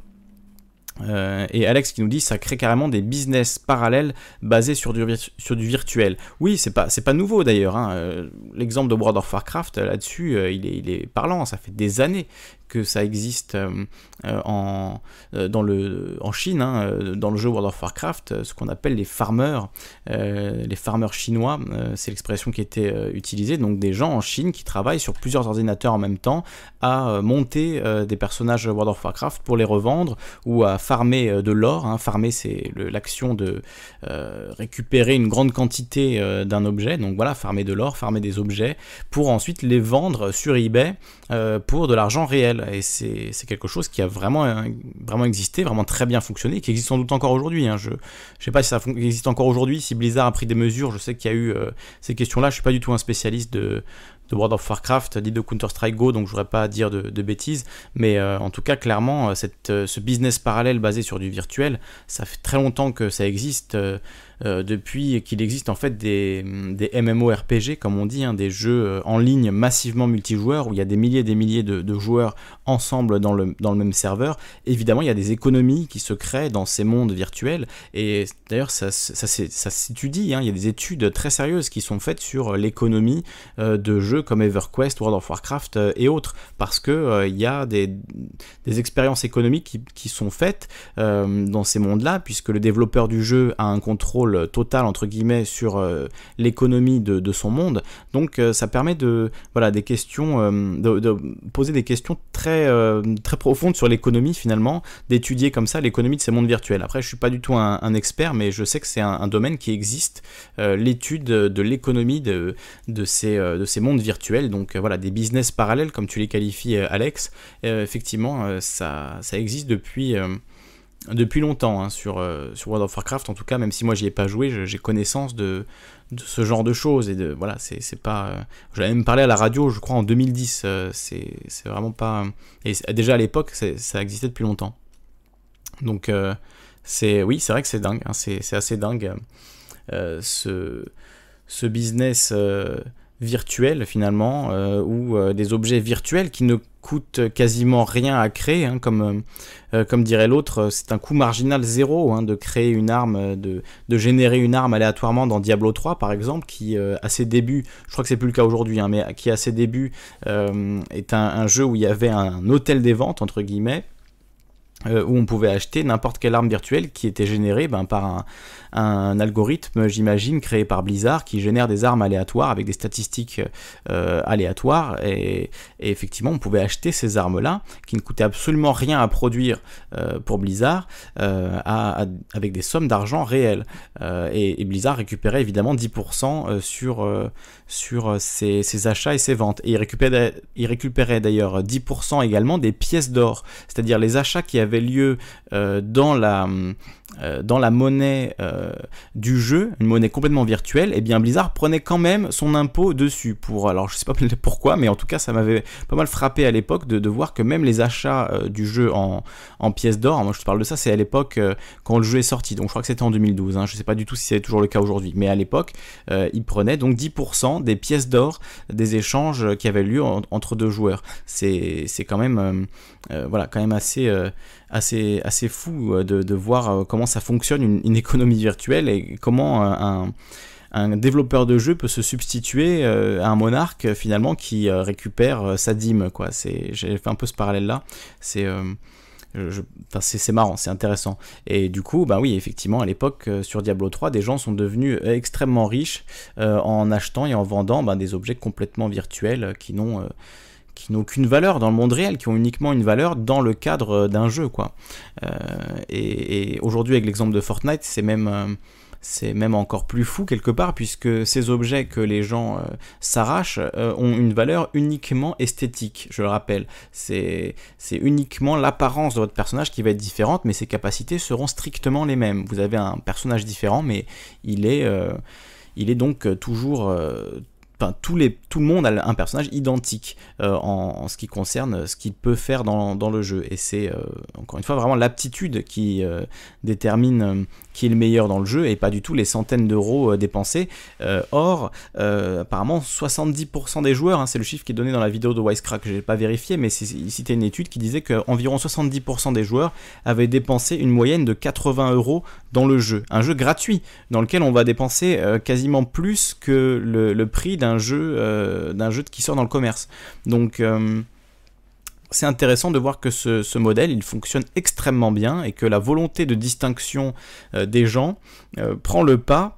Euh, et Alex qui nous dit ça crée carrément des business parallèles basés sur du, sur du virtuel. Oui, c'est pas, pas nouveau d'ailleurs. Hein. Euh, l'exemple de World of Warcraft là-dessus, euh, il, il est parlant. Ça fait des années que ça existe euh, euh, en, euh, dans le, en Chine, hein, dans le jeu World of Warcraft, ce qu'on appelle les farmers, les farmers chinois, c'est l'expression qui était utilisée, donc des gens en Chine qui travaillent sur plusieurs ordinateurs en même temps à monter des personnages World of Warcraft pour les revendre ou à farmer de l'or. Hein. Farmer, c'est l'action de récupérer une grande quantité d'un objet, donc voilà, farmer de l'or, farmer des objets, pour ensuite les vendre sur eBay pour de l'argent réel. Et c'est quelque chose qui a vraiment, existé, vraiment très bien fonctionné, qui existe sans doute encore aujourd'hui. Hein. Je ne sais pas si ça existe encore aujourd'hui, si Blizzard a pris des mesures. Je sais qu'il y a eu euh, ces questions-là. Je suis pas du tout un spécialiste de, de World of Warcraft, ni de Counter-Strike Go, donc je voudrais pas dire de, bêtises, mais euh, en tout cas, clairement, cette, ce business parallèle basé sur du virtuel, ça fait très longtemps que ça existe. Depuis qu'il existe en fait des, des MMORPG, comme on dit, hein, des jeux en ligne massivement multijoueurs, où il y a des milliers et des milliers de, joueurs ensemble dans le, dans le même serveur, évidemment, il y a des économies qui se créent dans ces mondes virtuels, et d'ailleurs, ça, ça, ça s'étudie, hein, il y a des études très sérieuses qui sont faites sur l'économie de jeux comme EverQuest, World of Warcraft et autres, parce que il y a des, des expériences économiques qui, sont faites euh, dans ces mondes-là, puisque le développeur du jeu a un contrôle total, entre guillemets, sur euh, l'économie de, son monde. Donc euh, ça permet de, voilà, des questions, de, poser des questions très, très profondes sur l'économie, finalement, d'étudier comme ça l'économie de ces mondes virtuels. Après, je suis pas du tout un, expert, mais je sais que c'est un, domaine qui existe, l'étude de l'économie de, de, ces, de ces mondes virtuels, donc voilà, des business parallèles, comme tu les qualifies, Alex. effectivement, ça, ça existe depuis, euh, depuis longtemps hein, sur, euh, sur World of Warcraft. En tout cas, même si moi j'y ai pas joué, j'ai connaissance de, ce genre de choses. Et de, voilà, c'est pas. Euh, j'avais même parlé à la radio, je crois, en 2010. c'est vraiment pas. Et déjà à l'époque, ça existait depuis longtemps. Donc, c'est oui, c'est vrai que c'est dingue. Hein, c'est assez dingue. ce, ce business virtuel finalement, ou des objets virtuels qui ne coûte quasiment rien à créer, hein, comme, euh, euh, comme dirait l'autre, c'est un coût marginal zéro hein, de créer une arme, euh, de, de, générer une arme aléatoirement dans Diablo 3 par exemple, qui à ses débuts, je crois que c'est plus le cas aujourd'hui, hein, mais qui à ses débuts est un, un, jeu où il y avait un hôtel des ventes entre guillemets. où on pouvait acheter n'importe quelle arme virtuelle qui était générée ben, par un, un algorithme, j'imagine, créé par Blizzard qui génère des armes aléatoires avec des statistiques euh, aléatoires. Et, effectivement, on pouvait acheter ces armes-là qui ne coûtaient absolument rien à produire euh, pour Blizzard euh, avec des sommes d'argent réelles. Et, Blizzard récupérait évidemment 10% sur, sur ses, achats et ses ventes. Et il récupérait, il récupérait d'ailleurs 10% également des pièces d'or, c'est-à-dire les achats qui avaient lieu dans la dans la monnaie euh, du jeu, une monnaie complètement virtuelle, et eh bien Blizzard prenait quand même son impôt dessus. Pour, alors je sais pas pourquoi, mais en tout cas ça m'avait pas mal frappé à l'époque de, voir que même les achats euh, du jeu en, pièces d'or, moi je te parle de ça, c'est à l'époque quand le jeu est sorti, donc je crois que c'était en 2012, hein, je sais pas du tout si c'est toujours le cas aujourd'hui, mais à l'époque ils prenaient donc 10% des pièces d'or des échanges qui avaient lieu entre deux joueurs. C'est quand même, voilà, quand même assez assez, assez fou euh, de, de voir euh, comment ça fonctionne une, économie virtuelle et comment un, un, développeur de jeu peut se substituer euh, à un monarque finalement qui récupère sa dîme. Quoi. J'ai fait un peu ce parallèle-là. C'est c'est marrant, c'est intéressant. Et du coup, bah oui, effectivement, à l'époque, sur Diablo 3, des gens sont devenus extrêmement riches en achetant et en vendant bah, des objets complètement virtuels qui n'ont qui n'ont aucune valeur dans le monde réel, qui ont uniquement une valeur dans le cadre euh, d'un jeu, quoi. Euh, et, aujourd'hui, avec l'exemple de Fortnite, c'est même euh, même encore plus fou quelque part puisque ces objets que les gens s'arrachent ont une valeur uniquement esthétique, je le rappelle. C'est uniquement l'apparence de votre personnage qui va être différente, mais ses capacités seront strictement les mêmes. Vous avez un personnage différent, mais il est, il est donc toujours, Enfin, tout, le monde a un personnage identique euh, en, ce qui concerne ce qu'il peut faire dans, le jeu. Et c'est, euh, encore une fois, vraiment l'aptitude qui euh, détermine qui est le meilleur dans le jeu et pas du tout les centaines d'euros dépensés. or, apparemment, 70% des joueurs, hein, c'est le chiffre qui est donné dans la vidéo de Wisecrack, je n'ai pas vérifié, mais il une étude qui disait qu'environ 70% des joueurs avaient dépensé une moyenne de 80 euros dans le jeu. Un jeu gratuit, dans lequel on va dépenser quasiment plus que le, prix d'un jeu, euh, jeu qui sort dans le commerce. Donc euh, c'est intéressant de voir que ce, modèle il fonctionne extrêmement bien et que la volonté de distinction euh, des gens prend le pas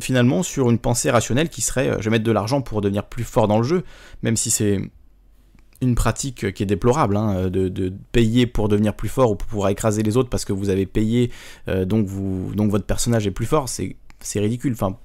finalement sur une pensée rationnelle qui serait je vais mettre de l'argent pour devenir plus fort dans le jeu, même si c'est une pratique qui est déplorable, hein, de, payer pour devenir plus fort ou pour pouvoir écraser les autres parce que vous avez payé, donc, vous, donc votre personnage est plus fort, c'est ridicule. Enfin,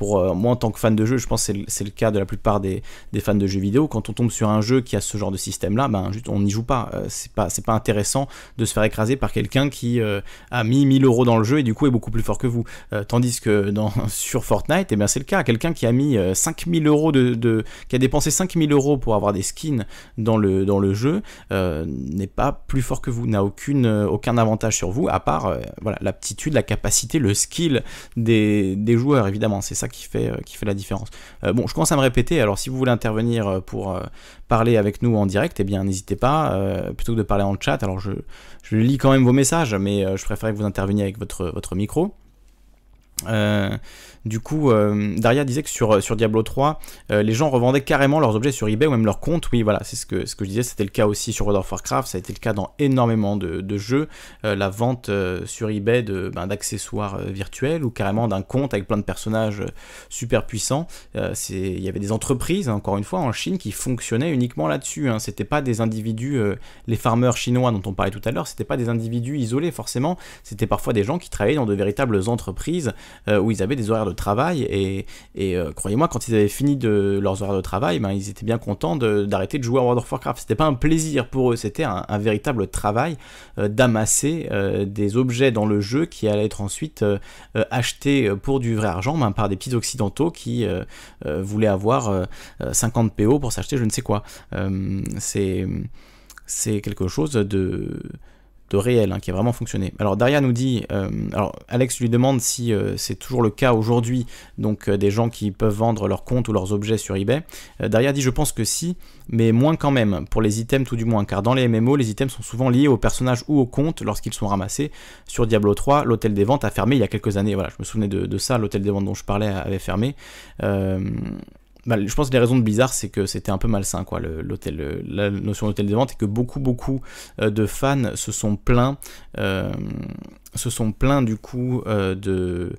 pour moi en tant que fan de jeu, je pense que c'est le, cas de la plupart des, fans de jeux vidéo. Quand on tombe sur un jeu qui a ce genre de système-là, ben, juste, on n'y joue pas. c'est pas, pas intéressant de se faire écraser par quelqu'un qui a mis 1000 euros dans le jeu et du coup est beaucoup plus fort que vous. tandis que dans, sur Fortnite, et eh bien c'est le cas. Quelqu'un qui a mis 5000 euros de, qui a dépensé 5000 euros pour avoir des skins dans le, dans le jeu n'est pas plus fort que vous, n'a aucune, aucun avantage sur vous, à part voilà, l'aptitude, la capacité, le skill des, joueurs, évidemment. C'est ça qui fait, qui fait la différence. bon, je commence à me répéter, alors si vous voulez intervenir pour parler avec nous en direct, eh bien n'hésitez pas, plutôt que de parler en chat, alors je, je lis quand même vos messages, mais je préférerais que vous interveniez avec votre, votre micro. Euh, du coup, euh, Daria disait que sur, sur Diablo 3, euh, les gens revendaient carrément leurs objets sur eBay ou même leurs comptes. Oui, voilà, c'est ce que, je disais. C'était le cas aussi sur World of Warcraft. Ça a été le cas dans énormément de, jeux. la vente sur eBay ben, d'accessoires virtuels ou carrément d'un compte avec plein de personnages super puissants. Il y avait des entreprises, encore une fois, en Chine qui fonctionnaient uniquement là-dessus. Hein. C'était pas des individus, les farmers chinois dont on parlait tout à l'heure, c'était pas des individus isolés forcément. C'était parfois des gens qui travaillaient dans de véritables entreprises euh, où ils avaient des horaires de travail et, euh, croyez-moi, quand ils avaient fini de leurs horaires de travail, ben, ils étaient bien contents d'arrêter de, jouer à World of Warcraft. C'était pas un plaisir pour eux, c'était un, véritable travail euh, d'amasser des objets dans le jeu qui allaient être ensuite achetés pour du vrai argent ben, par des petits occidentaux qui voulaient avoir 50 PO pour s'acheter je ne sais quoi. c'est quelque chose de de réel, hein, qui a vraiment fonctionné. Alors Daria nous dit, euh, alors Alex lui demande si euh, c'est toujours le cas aujourd'hui, donc euh, des gens qui peuvent vendre leurs comptes ou leurs objets sur eBay. Daria dit je pense que si, mais moins quand même, pour les items tout du moins, car dans les MMO, les items sont souvent liés aux personnages ou aux comptes lorsqu'ils sont ramassés. Sur Diablo 3, l'hôtel des ventes a fermé il y a quelques années, voilà, je me souvenais de, de ça, l'hôtel des ventes dont je parlais avait fermé. Je pense que les raisons de bizarre, c'est que c'était un peu malsain, quoi, l'hôtel, la notion d'hôtel de vente, et que beaucoup, beaucoup euh, de fans se sont plaints, euh, se sont plaints du coup euh, de,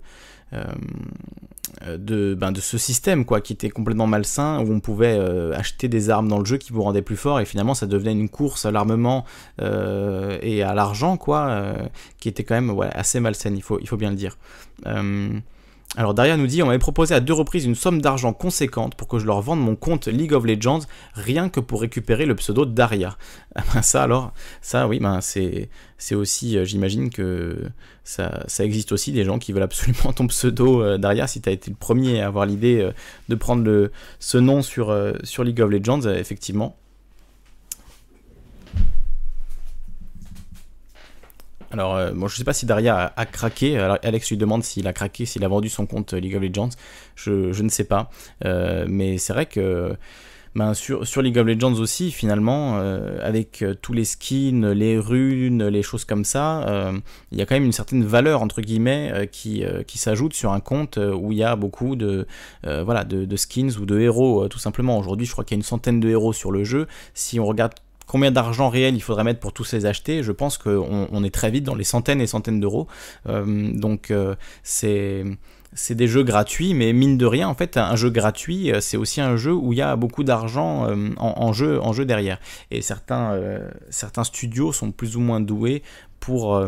de, ben, de ce système, quoi, qui était complètement malsain, où on pouvait acheter des armes dans le jeu qui vous rendaient plus fort, et finalement ça devenait une course à l'armement et à l'argent, quoi, qui était quand même assez malsaine, il faut, il faut bien le dire. Alors Daria nous dit, on m'avait proposé à deux reprises une somme d'argent conséquente pour que je leur vende mon compte League of Legends, rien que pour récupérer le pseudo Daria. Ah ben ça alors, ça oui, ben c'est, aussi, euh, j'imagine que ça, existe aussi des gens qui veulent absolument ton pseudo euh, Daria, si tu as été le premier à avoir l'idée euh, de prendre ce nom sur League of Legends, effectivement. Alors, euh, je sais pas si Daria a, craqué. Alex lui demande s'il a craqué, s'il a vendu son compte League of Legends. Je, ne sais pas. Euh, mais c'est vrai que ben, sur, League of Legends aussi, finalement, euh, avec tous les skins, les runes, les choses comme ça, il y a quand même une certaine valeur, entre guillemets, qui, s'ajoute sur un compte où il y a beaucoup de, de, skins ou de héros, tout simplement. Aujourd'hui, je crois qu'il y a une centaine de héros sur le jeu. Si on regarde combien d'argent réel il faudrait mettre pour tous les acheter, je pense qu'on on est très vite dans les centaines et centaines d'euros. Euh, donc euh, c'est c'est des jeux gratuits, mais mine de rien, en fait, un jeu gratuit, euh, c'est aussi un jeu où il y a beaucoup d'argent en, jeu, en jeu derrière. Et certains, certains studios sont plus ou moins doués pour,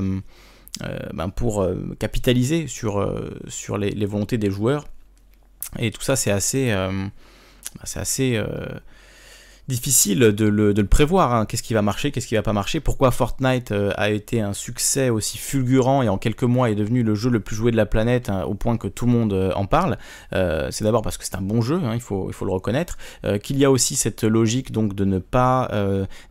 ben pour capitaliser sur, sur les, les, volontés des joueurs. Et tout ça, c'est assez, c'est assez difficile de le, prévoir. Hein. Qu'est-ce qui va marcher, qu'est-ce qui va pas marcher? Pourquoi Fortnite euh, a été un succès aussi fulgurant et en quelques mois est devenu le jeu le plus joué de la planète hein, au point que tout le monde euh, en parle? Euh, C'est d'abord parce que c'est un bon jeu, hein, il, faut, il faut le reconnaître. Qu'il y a aussi cette logique donc de ne pas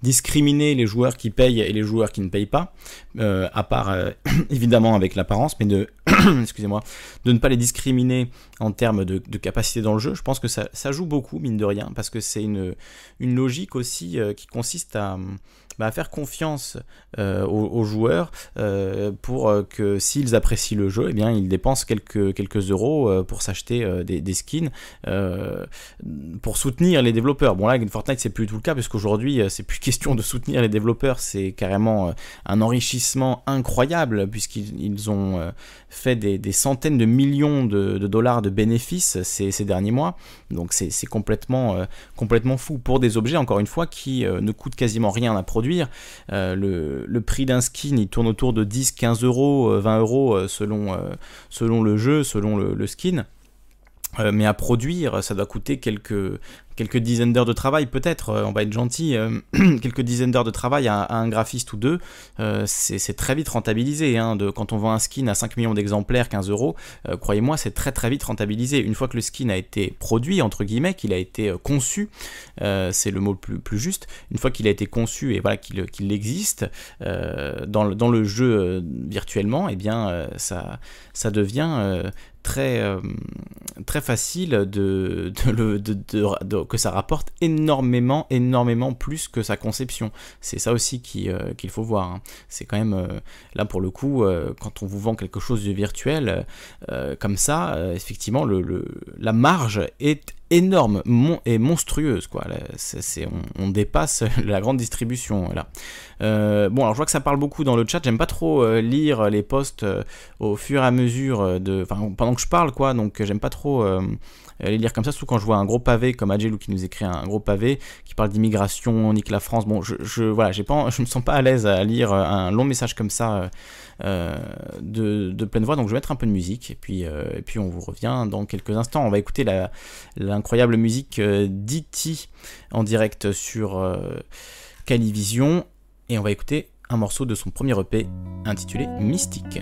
discriminer les joueurs qui payent et les joueurs qui ne payent pas, à part évidemment avec l'apparence, mais de excusez-moi, de ne pas les discriminer en termes de, capacité dans le jeu. Je pense que ça, ça joue beaucoup, mine de rien, parce que c'est une logique aussi euh, qui consiste à, bah, faire confiance euh, aux, joueurs euh, pour euh, que s'ils apprécient le jeu, eh bien, ils dépensent quelques, quelques euros pour s'acheter des, skins pour soutenir les développeurs. Bon là, Fortnite, c'est plus tout le cas, puisqu'aujourd'hui, c'est plus question de soutenir les développeurs, c'est carrément un enrichissement incroyable, puisqu'ils ont fait des, centaines de millions de, dollars de bénéfices ces, ces derniers mois. Donc c'est complètement, complètement fou pour des objets, encore une fois, qui ne coûtent quasiment rien à produire euh, le, prix d'un skin, il tourne autour de 10, 15 euros, 20 euh, euros euh, selon, selon le jeu, selon le, skin. Mais à produire, ça doit coûter quelques, quelques dizaines d'heures de travail, peut-être, euh, on va être gentil, euh, quelques dizaines d'heures de travail à, un graphiste ou deux, euh, c'est très vite rentabilisé. Hein, quand on vend un skin à 5 millions d'exemplaires, 15 euros, croyez-moi, c'est très très vite rentabilisé. Une fois que le skin a été produit, entre guillemets, qu'il a été conçu, c'est le mot plus, plus, juste, une fois qu'il a été conçu et voilà qu'il existe dans, le, dans, le, jeu virtuellement, et eh bien ça, ça devient très, euh, très facile de, de, que ça rapporte énormément, énormément plus que sa conception. C'est ça aussi euh, qu'il faut voir. Hein. C'est quand même, euh, là pour le coup, quand on vous vend quelque chose de virtuel, comme ça, effectivement, le, la marge est énorme et monstrueuse. Quoi. on, dépasse la grande distribution. Là. Euh, bon, alors je vois que ça parle beaucoup dans le chat. J'aime pas trop euh, lire les posts euh, au fur et à mesure de, pendant que je parle, quoi. Donc j'aime pas trop les lire comme ça, surtout quand je vois un gros pavé comme Adjelou qui nous écrit un gros pavé qui parle d'immigration, nique la France. Bon, je, je voilà, pas, je me sens pas à l'aise à lire un long message comme ça euh, de, pleine voix. Donc je vais mettre un peu de musique et puis, euh, on vous revient dans quelques instants. On va écouter l'incroyable musique euh, d'E.T. en direct sur Calivision et on va écouter un morceau de son premier EP intitulé Mystique.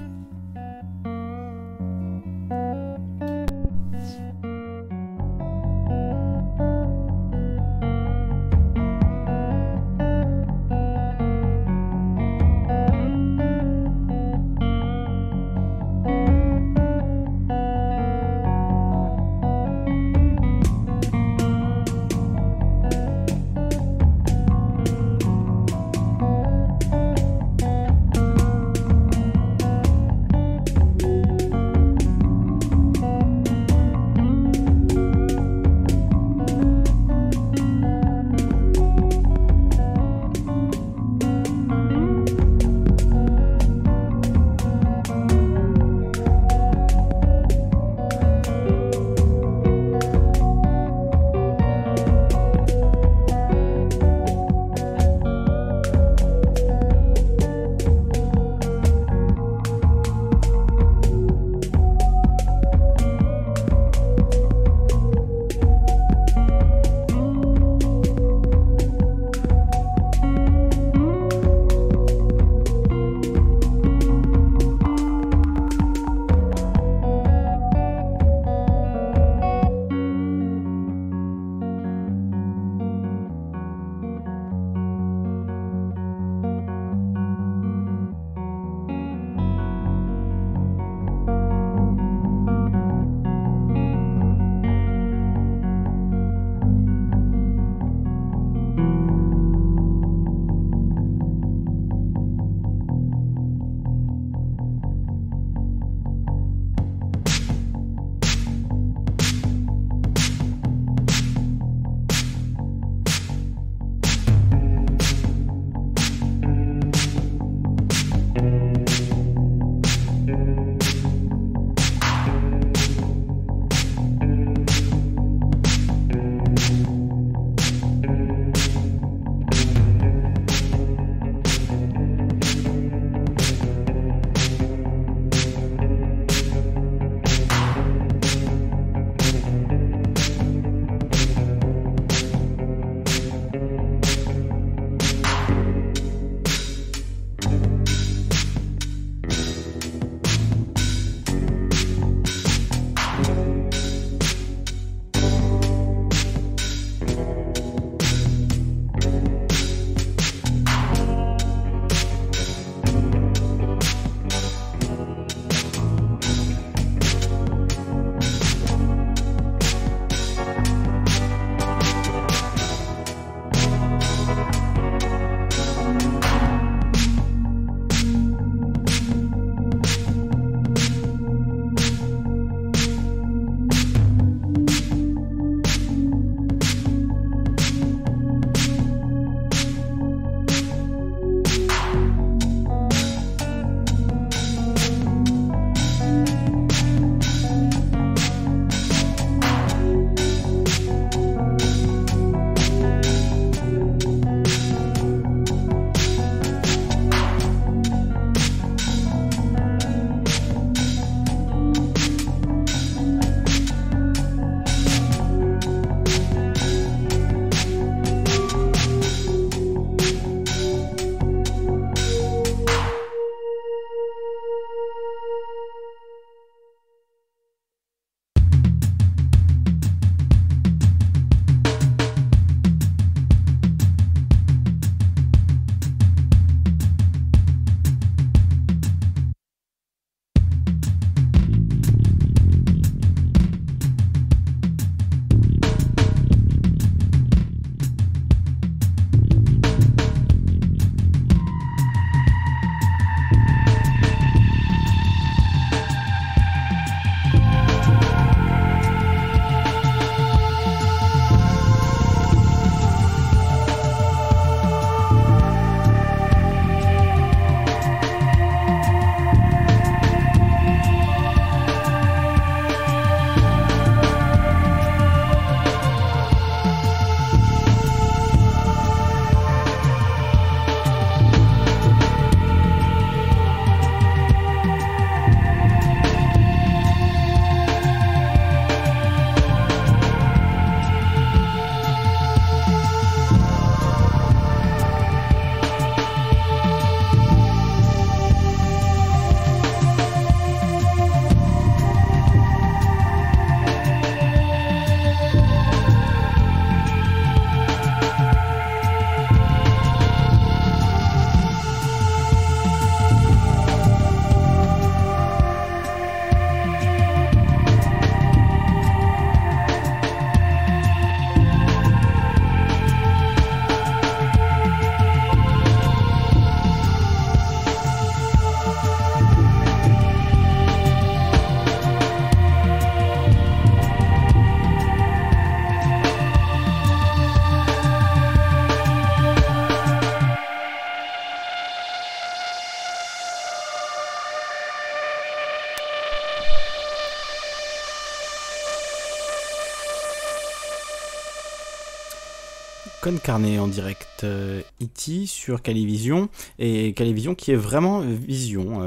En direct E.T. sur Calivision et Calivision qui est vraiment Vision.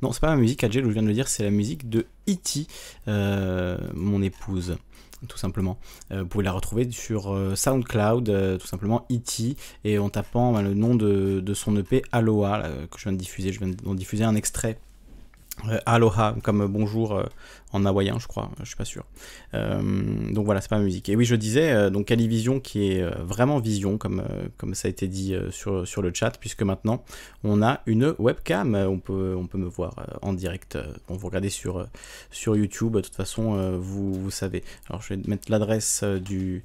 non, c'est pas ma musique, Adjel, je viens de le dire, c'est la musique de E.T., mon épouse tout simplement. vous pouvez la retrouver sur SoundCloud, tout simplement E.T. et en tapant ben, le nom de, de, son EP Aloha que je viens de diffuser. Je viens d'en diffuser un extrait euh, aloha comme bonjour euh, en hawaïen je crois je suis pas sûr. Euh, donc voilà c'est pas ma musique. Et oui je disais donc Calivision qui est vraiment vision comme comme ça a été dit sur, sur le chat puisque maintenant on a une webcam. On peut on peut me voir en direct on vous regardez sur sur YouTube de toute façon vous, vous savez. Alors je vais mettre l'adresse du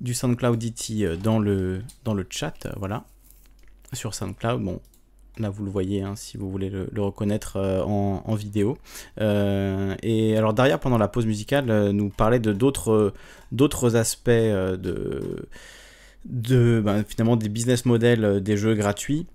du SoundCloud IT dans le dans le chat voilà. Sur SoundCloud bon Là, vous le voyez, hein, si vous voulez le, reconnaître euh, en, vidéo. Euh, et alors, derrière, pendant la pause musicale, euh, nous parlait de d'autres, d'autres aspects de, de ben, finalement des business models des jeux gratuits.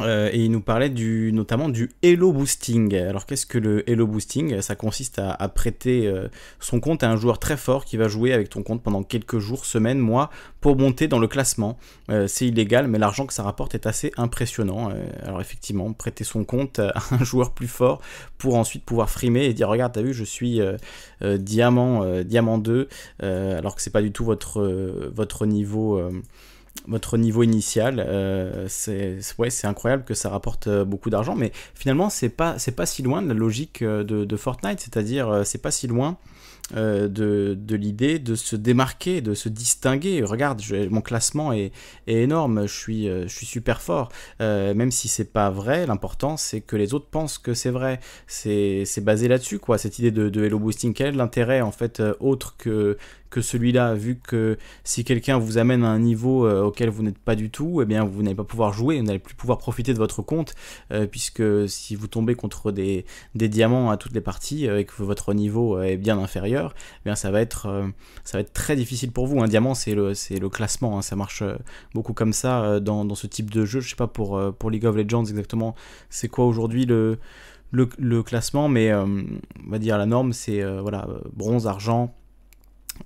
Euh, et il nous parlait du, notamment du Hello Boosting. Alors qu'est-ce que le Hello Boosting? Ça consiste à, prêter euh, son compte à un joueur très fort qui va jouer avec ton compte pendant quelques jours, semaines, mois pour monter dans le classement. Euh, c'est illégal, mais l'argent que ça rapporte est assez impressionnant. alors effectivement, prêter son compte à un joueur plus fort pour ensuite pouvoir frimer et dire regarde, t'as vu, je suis diamant, diamant 2, alors que c'est pas du tout votre, votre niveau votre niveau initial. Euh, c'est incroyable que ça rapporte euh, beaucoup d'argent, mais finalement c'est pas pas si loin de la logique euh, de, de Fortnite, c'est-à-dire c'est pas si loin euh, de, l'idée de se démarquer, de se distinguer. Regarde, mon classement est, énorme, je suis, euh, je suis super fort. Euh, même si c'est pas vrai, l'important c'est que les autres pensent que c'est vrai. C'est basé là-dessus, quoi, cette idée de, hello boosting. Quel est l'intérêt en fait autre que, que celui-là, vu que si quelqu'un vous amène à un niveau auquel vous n'êtes pas du tout, eh bien vous n'allez pas pouvoir jouer, vous n'allez plus pouvoir profiter de votre compte, puisque si vous tombez contre des, diamants à toutes les parties et que votre niveau est bien inférieur, eh bien ça va être euh, très difficile pour vous. Un diamant c'est le classement, hein. ça marche euh, beaucoup comme ça euh, dans, dans, ce type de jeu. Je sais pas pour pour League of Legends exactement c'est quoi aujourd'hui le, le, classement, mais on va dire la norme c'est voilà bronze, argent,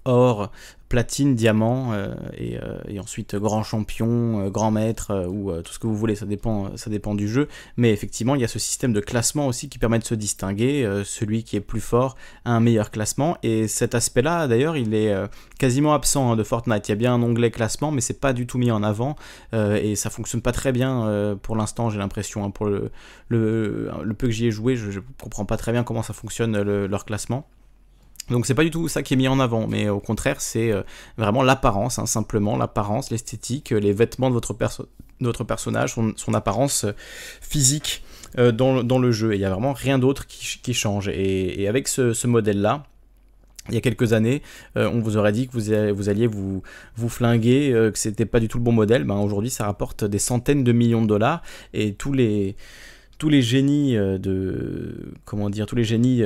or, platine, diamant, euh, euh, et, ensuite grand champion, euh, grand maître, ou tout ce que vous voulez, ça dépend, ça dépend du jeu. Mais effectivement, il y a ce système de classement aussi qui permet de se distinguer. celui qui est plus fort a un meilleur classement. Et cet aspect-là, d'ailleurs, il est quasiment absent hein, de Fortnite. Il y a bien un onglet classement, mais c'est pas du tout mis en avant. et ça fonctionne pas très bien pour l'instant, j'ai l'impression. Hein, pour le, peu que j'y ai joué, je, je comprends pas très bien comment ça fonctionne leur classement. Donc c'est pas du tout ça qui est mis en avant, mais au contraire c'est euh, vraiment l'apparence, hein, simplement l'apparence, l'esthétique, les vêtements de votre, personnage, son, apparence euh, physique euh, dans, le jeu. Et il n'y a vraiment rien d'autre qui, change. Et, avec ce, modèle-là, il y a quelques années, on vous aurait dit que vous, alliez vous, flinguer, que c'était pas du tout le bon modèle. Ben, Aujourd'hui, ça rapporte des centaines de millions de dollars et tous les tous les génies de comment dire tous les génies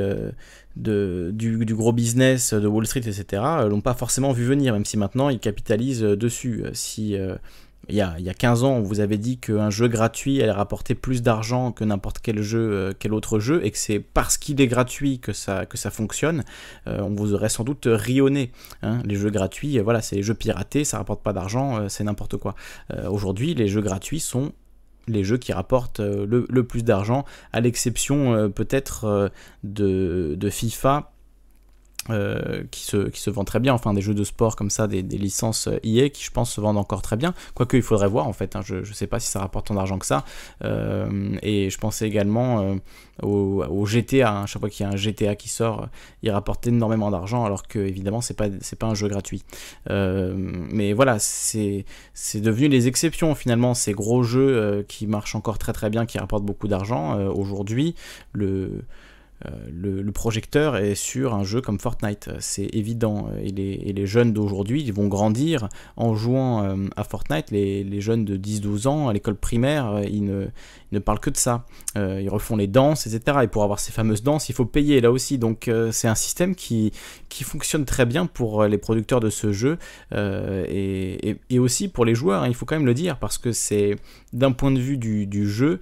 de, du, gros business de Wall Street, etc., euh, l'ont pas forcément vu venir, même si maintenant ils capitalisent euh, dessus. Euh, si il y, a, y, a, 15 ans, on vous avait dit qu'un jeu gratuit allait rapporter plus d'argent que n'importe quel jeu, quel autre jeu, et que c'est parce qu'il est gratuit que ça, que ça fonctionne, on vous aurait sans doute rionné. Hein. Les jeux gratuits, voilà, c'est les jeux piratés, ça rapporte pas d'argent, c'est n'importe quoi. Aujourd'hui, les jeux gratuits sont les jeux qui rapportent euh, le, plus d'argent, à l'exception euh, peut-être euh, de, de, FIFA euh, qui, se, qui se vend très bien, enfin des jeux de sport comme ça, des, licences EA qui je pense se vendent encore très bien, quoique il faudrait voir en fait, hein, je ne sais pas si ça rapporte tant d'argent que ça, euh, et je pensais également euh, au, GTA, hein, chaque fois qu'il y a un GTA qui sort, il rapporte énormément d'argent alors que évidemment c'est pas, c'est pas un jeu gratuit. mais voilà, c'est, c'est devenu les exceptions finalement, ces gros jeux qui marchent encore très très bien, qui rapportent beaucoup d'argent, aujourd'hui. Le euh, le, projecteur est sur un jeu comme Fortnite, c'est évident. Et les, jeunes d'aujourd'hui, ils vont grandir en jouant euh, à Fortnite. Les, jeunes de 10-12 ans à l'école primaire, euh, ils ne, ne, que de ça. ils refont les danses, etc. Et pour avoir ces fameuses danses, il faut payer là aussi. Donc c'est un système qui, qui fonctionne très bien pour les producteurs de ce jeu et, aussi pour les joueurs. Hein, il faut quand même le dire parce que c'est d'un point de vue du, jeu,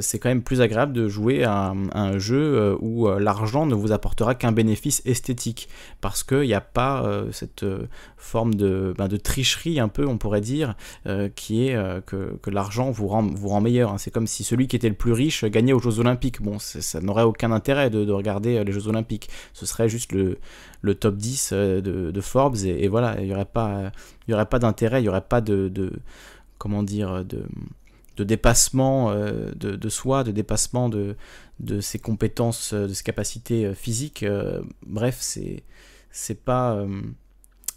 c'est quand même plus agréable de jouer à, un jeu où où l'argent ne vous apportera qu'un bénéfice esthétique, parce qu'il n'y a pas cette forme de, ben, de, tricherie un peu, on pourrait dire, qui est que, que l'argent vous rend, vous rend meilleur. Hein. C'est comme si celui qui était le plus riche gagnait aux Jeux Olympiques. Bon, ça n'aurait aucun intérêt de, regarder les Jeux Olympiques. Ce serait juste le, le top 10 de, de Forbes et, voilà, il n'y aurait pas, y aurait pas d'intérêt, il n'y aurait pas de, de, comment dire, de, de dépassement euh, de, soi, de dépassement de, de ses compétences, de ses capacités euh, physiques. Euh, bref, c'est c'est pas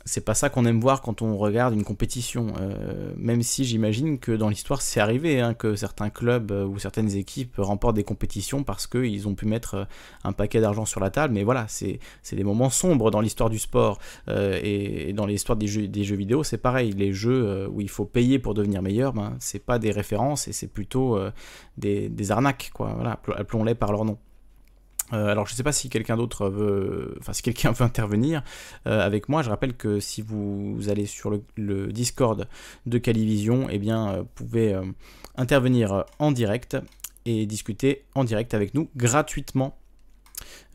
c'est pas ça qu'on aime voir quand on regarde une compétition. Euh, même si j'imagine que dans l'histoire c'est arrivé hein, que certains clubs euh, ou certaines équipes remportent des compétitions parce qu'ils ont pu mettre euh, un paquet d'argent sur la table. Mais voilà, c'est des moments sombres dans l'histoire du sport et, dans l'histoire des jeux, des jeux vidéo, c'est pareil. Les jeux où il faut payer pour devenir meilleur, ben, c'est pas des références et c'est plutôt des, arnaques, quoi. Voilà, appelons-les par leur nom. Euh, alors je ne sais pas si quelqu'un d'autre veut, enfin si quelqu'un veut intervenir euh, avec moi. Je rappelle que si vous allez sur le, Discord de Calivision, eh bien vous pouvez euh, intervenir en direct et discuter en direct avec nous gratuitement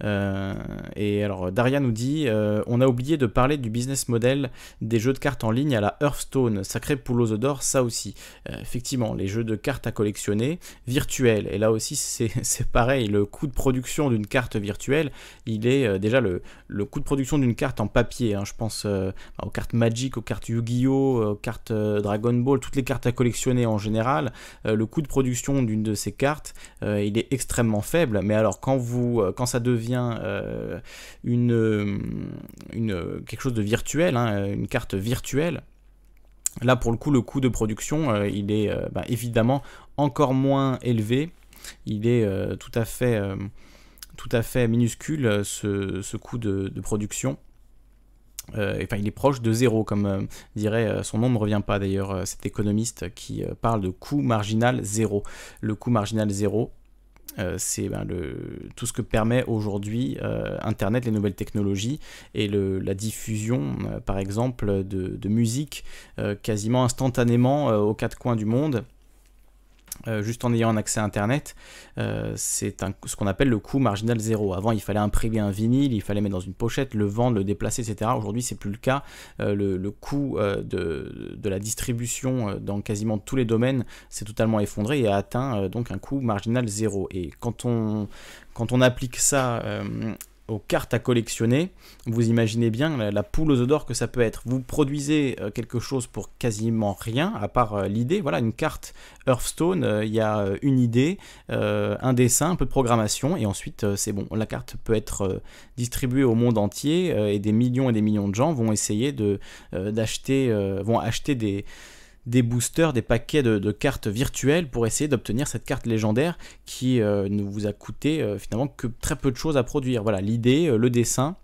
euh, et alors Daria nous dit euh, on a oublié de parler du business model des jeux de cartes en ligne à la Hearthstone, sacré poulos d'or, ça aussi. Euh, effectivement, les jeux de cartes à collectionner virtuels. Et là aussi c'est pareil, le coût de production d'une carte virtuelle, il est déjà le, le coût de production d'une carte en papier. Hein. je pense aux cartes Magic, aux cartes Yu-Gi-Oh, aux cartes Dragon Ball, toutes les cartes à collectionner en général. le coût de production d'une de ces cartes, il est extrêmement faible. Mais alors quand vous, quand devient euh, une, une, quelque chose de virtuel, hein, une carte virtuelle, là pour le coup le coût de production euh, il est euh, bah, évidemment encore moins élevé, il est tout à fait tout à fait minuscule ce, ce coût de, production. enfin, il est proche de zéro, comme dirait, son nom ne revient pas d'ailleurs, cet économiste qui parle de coût marginal zéro. Le coût marginal zéro, euh, c'est ben, tout ce que permet aujourd'hui euh, Internet, les nouvelles technologies et la diffusion, euh, par exemple, de musique quasiment instantanément aux quatre coins du monde. Euh, juste en ayant un accès à Internet, euh, c'est ce qu'on appelle le coût marginal zéro. Avant, il fallait imprimer un vinyle, il fallait mettre dans une pochette, le vendre, le déplacer, etc. Aujourd'hui, c'est plus le cas. Euh, le, coût de, la distribution dans quasiment tous les domaines s'est totalement effondré et a atteint donc un coût marginal zéro. Et quand on, quand on applique ça aux cartes à collectionner, vous imaginez bien la, poule aux d'or que ça peut être. Vous produisez euh, quelque chose pour quasiment rien, à part euh, l'idée. Voilà, une carte Hearthstone, euh, il y a une idée, un dessin, un peu de programmation, et ensuite c'est bon. La carte peut être distribuée au monde entier, et des millions et des millions de gens vont essayer de d'acheter, vont acheter des des boosters, des paquets de, cartes virtuelles pour essayer d'obtenir cette carte légendaire qui euh, ne vous a coûté euh, finalement que très peu de choses à produire. Voilà, l'idée, euh, le dessin,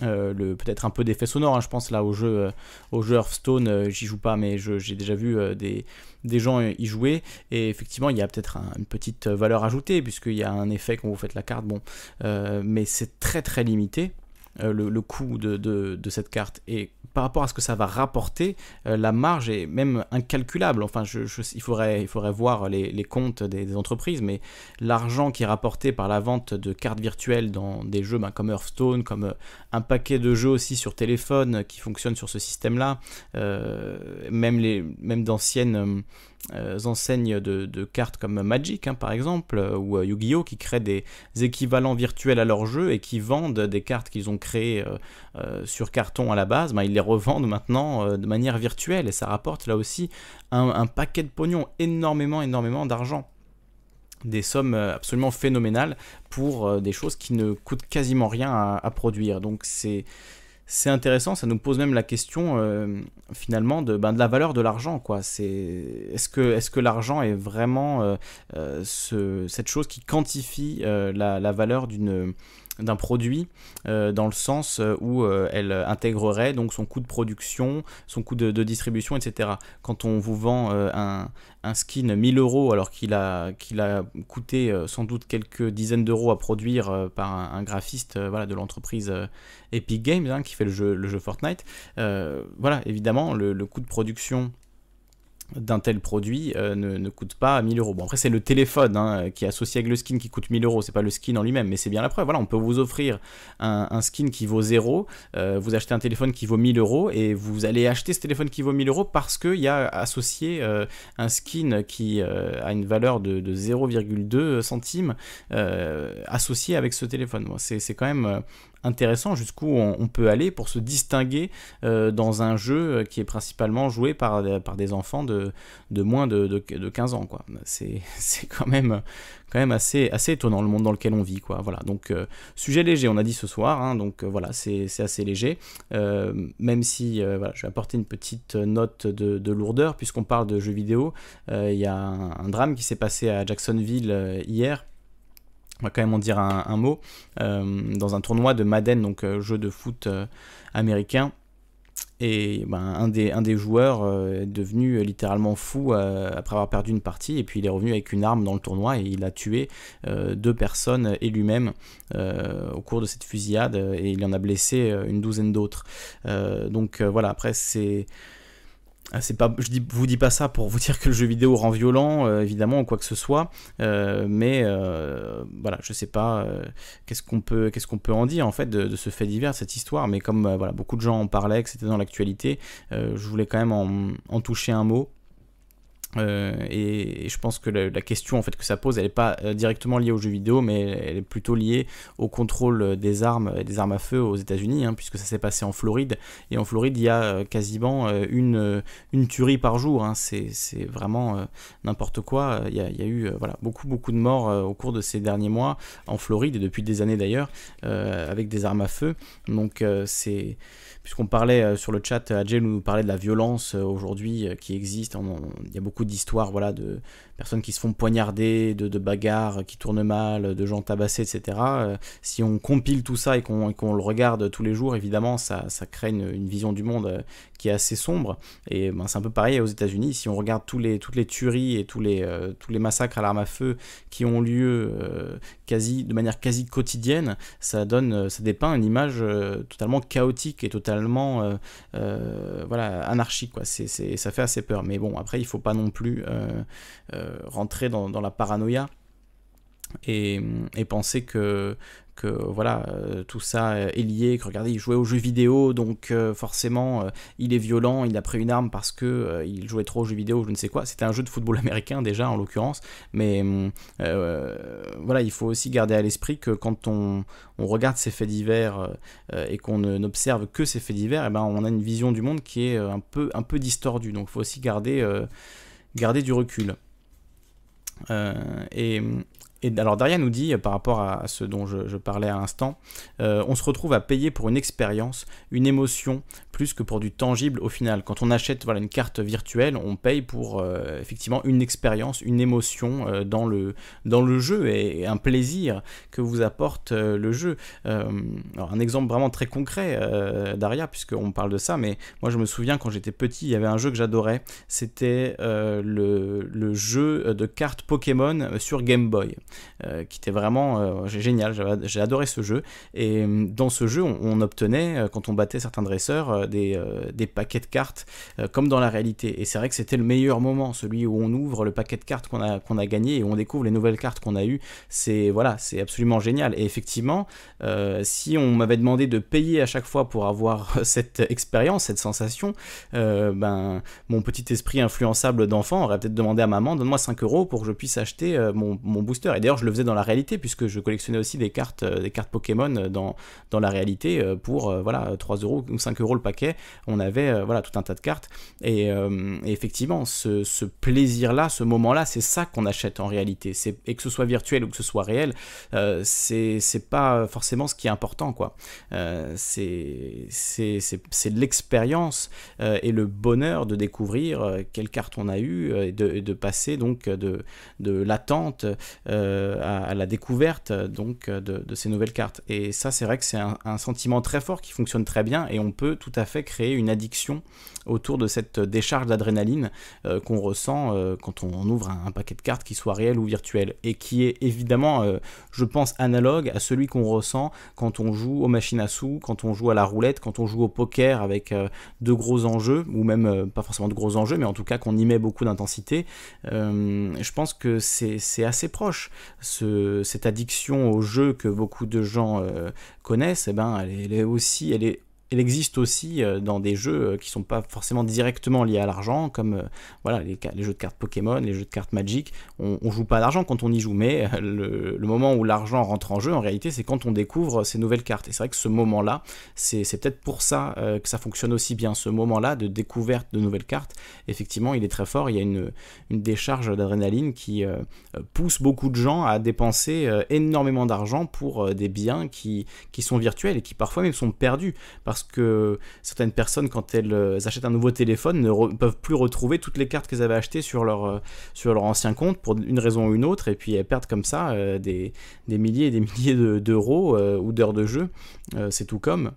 peut-être un peu d'effet sonore, hein, je pense là au jeu, au jeu Hearthstone, j'y joue pas, mais j'ai déjà vu des, gens y jouer, et effectivement il y a peut-être une petite valeur ajoutée, puisqu'il y a un effet quand vous faites la carte, bon, mais c'est très très limité. Le, coût de, cette carte. Et par rapport à ce que ça va rapporter, euh, la marge est même incalculable. Enfin, il, faudrait, voir les, comptes des, entreprises, mais l'argent qui est rapporté par la vente de cartes virtuelles dans des jeux ben, comme Hearthstone, comme euh, un paquet de jeux aussi sur téléphone qui fonctionnent sur ce système-là, euh, même, même d'anciennes enseignes de, cartes comme Magic, hein, par exemple, euh, ou euh, Yu-Gi-Oh! qui créent des équivalents virtuels à leur jeu et qui vendent des cartes qu'ils ont créées sur carton à la base, ben, ils les revendent maintenant de manière virtuelle et ça rapporte là aussi un, paquet de pognon, énormément, énormément d'argent des sommes absolument phénoménales pour des choses qui ne coûtent quasiment rien à produire. Donc c'est c'est intéressant, ça nous pose même la question euh, finalement de, ben, de, la valeur de l'argent. quoi. Est-ce que, l'argent est vraiment euh, euh, ce, cette chose qui quantifie la, valeur d'une d'un produit euh, dans le sens euh, où euh, elle intégrerait donc son coût de production, son coût de, distribution, etc. Quand on vous vend un, skin 1000 euros alors qu'il a, qu'il a coûté sans doute quelques dizaines d'euros à produire par un, graphiste voilà, de l'entreprise Epic Games hein, qui fait le jeu, le jeu Fortnite, voilà, évidemment, le coût de production d'un tel produit euh, ne, coûte pas 1000 euros. Bon, après, c'est le téléphone hein, qui est associé avec le skin qui coûte 1000 euros, c'est pas le skin en lui-même, mais c'est bien la preuve. Voilà, on peut vous offrir un, skin qui vaut 0, euh, vous achetez un téléphone qui vaut 1000 euros et vous allez acheter ce téléphone qui vaut 1000 euros parce qu'il y a associé euh, un skin qui a une valeur de, 0,2 centimes associé avec ce téléphone. c'est quand même intéressant jusqu'où on, peut aller pour se distinguer euh, dans un jeu qui est principalement joué par, par des enfants de, de moins de, de, 15 ans. Quoi. C'est, quand même, quand même assez, assez étonnant le monde dans lequel on vit. Quoi. Voilà, donc euh, sujet léger, on a dit ce soir, hein, donc euh, voilà, c'est, assez léger. même si voilà, je vais apporter une petite note de, lourdeur, puisqu'on parle de jeux vidéo, il y a un, drame qui s'est passé à Jacksonville hier on va quand même en dire un, mot, euh, dans un tournoi de Madden, donc euh, jeu de foot euh, américain. Et ben, un, des, un des joueurs est devenu littéralement fou après avoir perdu une partie, et puis il est revenu avec une arme dans le tournoi et il a tué deux personnes et lui-même au cours de cette fusillade, et il en a blessé une douzaine d'autres. donc voilà, après c'est c'est pas, je dis, vous dis pas ça pour vous dire que le jeu vidéo rend violent, euh, évidemment, ou quoi que ce soit, euh, mais euh, voilà, je sais pas qu'est-ce qu'on peut, qu'est-ce qu'on peut en dire en fait de, ce fait divers, cette histoire, mais comme voilà, beaucoup de gens en parlaient, que c'était dans l'actualité, je voulais quand même en toucher un mot. Euh, et, je pense que la, question en fait que ça pose, elle n'est pas euh, directement liée aux jeux vidéo, mais elle est plutôt liée au contrôle des armes, des armes à feu aux États-Unis, hein, puisque ça s'est passé en Floride. Et en Floride, il y a euh, quasiment une, une tuerie par jour. Hein. c'est vraiment n'importe quoi. Il y, a, il y, a, eu voilà, beaucoup, beaucoup de morts au cours de ces derniers mois en Floride, et depuis des années d'ailleurs, avec des armes à feu. Donc c'est puisqu'on parlait euh, sur le chat, Adjel nous parlait de la violence euh, aujourd'hui euh, qui existe. Il y a beaucoup d'histoires voilà, de personnes qui se font poignarder, de, bagarres qui tournent mal, de gens tabassés, etc. si on compile tout ça et qu'on le regarde tous les jours, évidemment, ça, crée une, vision du monde qui est assez sombre. Et ben, c'est un peu pareil aux États-Unis. Si on regarde tous les, toutes les tueries et tous les, tous les massacres à l'arme à feu qui ont lieu quasi, de manière quasi quotidienne, ça donne, ça dépeint une image totalement chaotique et totalement euh, euh, voilà, anarchique. Quoi. Ça fait assez peur. Mais bon, après, il faut pas non plus euh, rentrer dans, dans, la paranoïa et, et penser que, que voilà, euh, tout ça est lié, que regardez, il jouait aux jeux vidéo, donc euh, forcément euh, il est violent, il a pris une arme parce que il jouait trop aux jeux vidéo, je ne sais quoi. C'était un jeu de football américain déjà en l'occurrence, mais voilà, il faut aussi garder à l'esprit que quand on, regarde ces faits divers et qu'on n'observe que ces faits divers, et eh ben, on a une vision du monde qui est un peu, un peu distordue, donc il faut aussi garder, garder du recul. et et alors Daria nous dit, par rapport à ce dont je, parlais à l'instant, euh, on se retrouve à payer pour une expérience, une émotion, plus que pour du tangible au final. Quand on achète voilà, une carte virtuelle, on paye pour euh, effectivement une expérience, une émotion euh, dans, le, dans le jeu et, un plaisir que vous apporte le jeu. alors un exemple vraiment très concret, Daria, puisqu'on parle de ça, mais moi je me souviens quand j'étais petit, il y avait un jeu que j'adorais, c'était le, le jeu de cartes Pokémon sur Game Boy. Euh, qui était vraiment euh, génial. J'ai adoré ce jeu. Et euh, dans ce jeu, on, obtenait, quand on battait certains dresseurs, des, des, paquets de cartes, comme dans la réalité. Et c'est vrai que c'était le meilleur moment, celui où on ouvre le paquet de cartes qu'on a, qu'on a gagné et où on découvre les nouvelles cartes qu'on a eues. C'est voilà, c'est absolument génial. Et effectivement, si on m'avait demandé de payer à chaque fois pour avoir cette expérience, cette sensation, ben, mon petit esprit influençable d'enfant aurait peut-être demandé à maman, donne-moi 5 euros pour que je puisse acheter mon, mon booster. Et d'ailleurs, je le faisais dans la réalité, puisque je collectionnais aussi des cartes, euh, des cartes Pokémon dans, dans la réalité euh, pour euh, voilà, 3 euros ou 5 euros le paquet. On avait voilà, tout un tas de cartes. Et, effectivement, ce, plaisir-là, ce moment-là, c'est ça qu'on achète en réalité. Et que ce soit virtuel ou que ce soit réel, c'est pas forcément ce qui est important. quoi. c'est l'expérience et le bonheur de découvrir quelle carte on a eu et de, passer donc de, de l'attente à, la découverte donc de, ces nouvelles cartes. Et ça, c'est vrai que c'est un, sentiment très fort qui fonctionne très bien et on peut tout à fait créer une addiction autour de cette décharge d'adrénaline qu'on ressent quand on, ouvre un, paquet de cartes qui soit réel ou virtuel et qui est évidemment, je pense, analogue à celui qu'on ressent quand on joue aux machines à sous, quand on joue à la roulette, quand on joue au poker avec de gros enjeux ou même pas forcément de gros enjeux, mais en tout cas qu'on y met beaucoup d'intensité. je pense que c'est assez proche. Ce, cette addiction au jeu que beaucoup de gens euh, connaissent, eh ben, elle, est aussi, elle est elle existe aussi euh, dans des jeux euh, qui sont pas forcément directement liés à l'argent, comme euh, voilà les, jeux de cartes Pokémon, les jeux de cartes Magic. On, joue pas d'argent quand on y joue, mais le, moment où l'argent rentre en jeu, en réalité, c'est quand on découvre ces nouvelles cartes. Et c'est vrai que ce moment-là, c'est peut-être pour ça que ça fonctionne aussi bien. Ce moment-là de découverte de nouvelles cartes, effectivement, il est très fort. Il y a une, décharge d'adrénaline qui pousse beaucoup de gens à dépenser énormément d'argent pour des biens qui, qui sont virtuels et qui parfois même sont perdus. Parce que certaines personnes, quand elles euh, achètent un nouveau téléphone, ne peuvent plus retrouver toutes les cartes qu'elles avaient achetées sur leur, euh, sur leur ancien compte pour une raison ou une autre, et puis elles perdent comme ça euh, des, milliers et des milliers d'euros ou d'heures de jeu. c'est tout comme.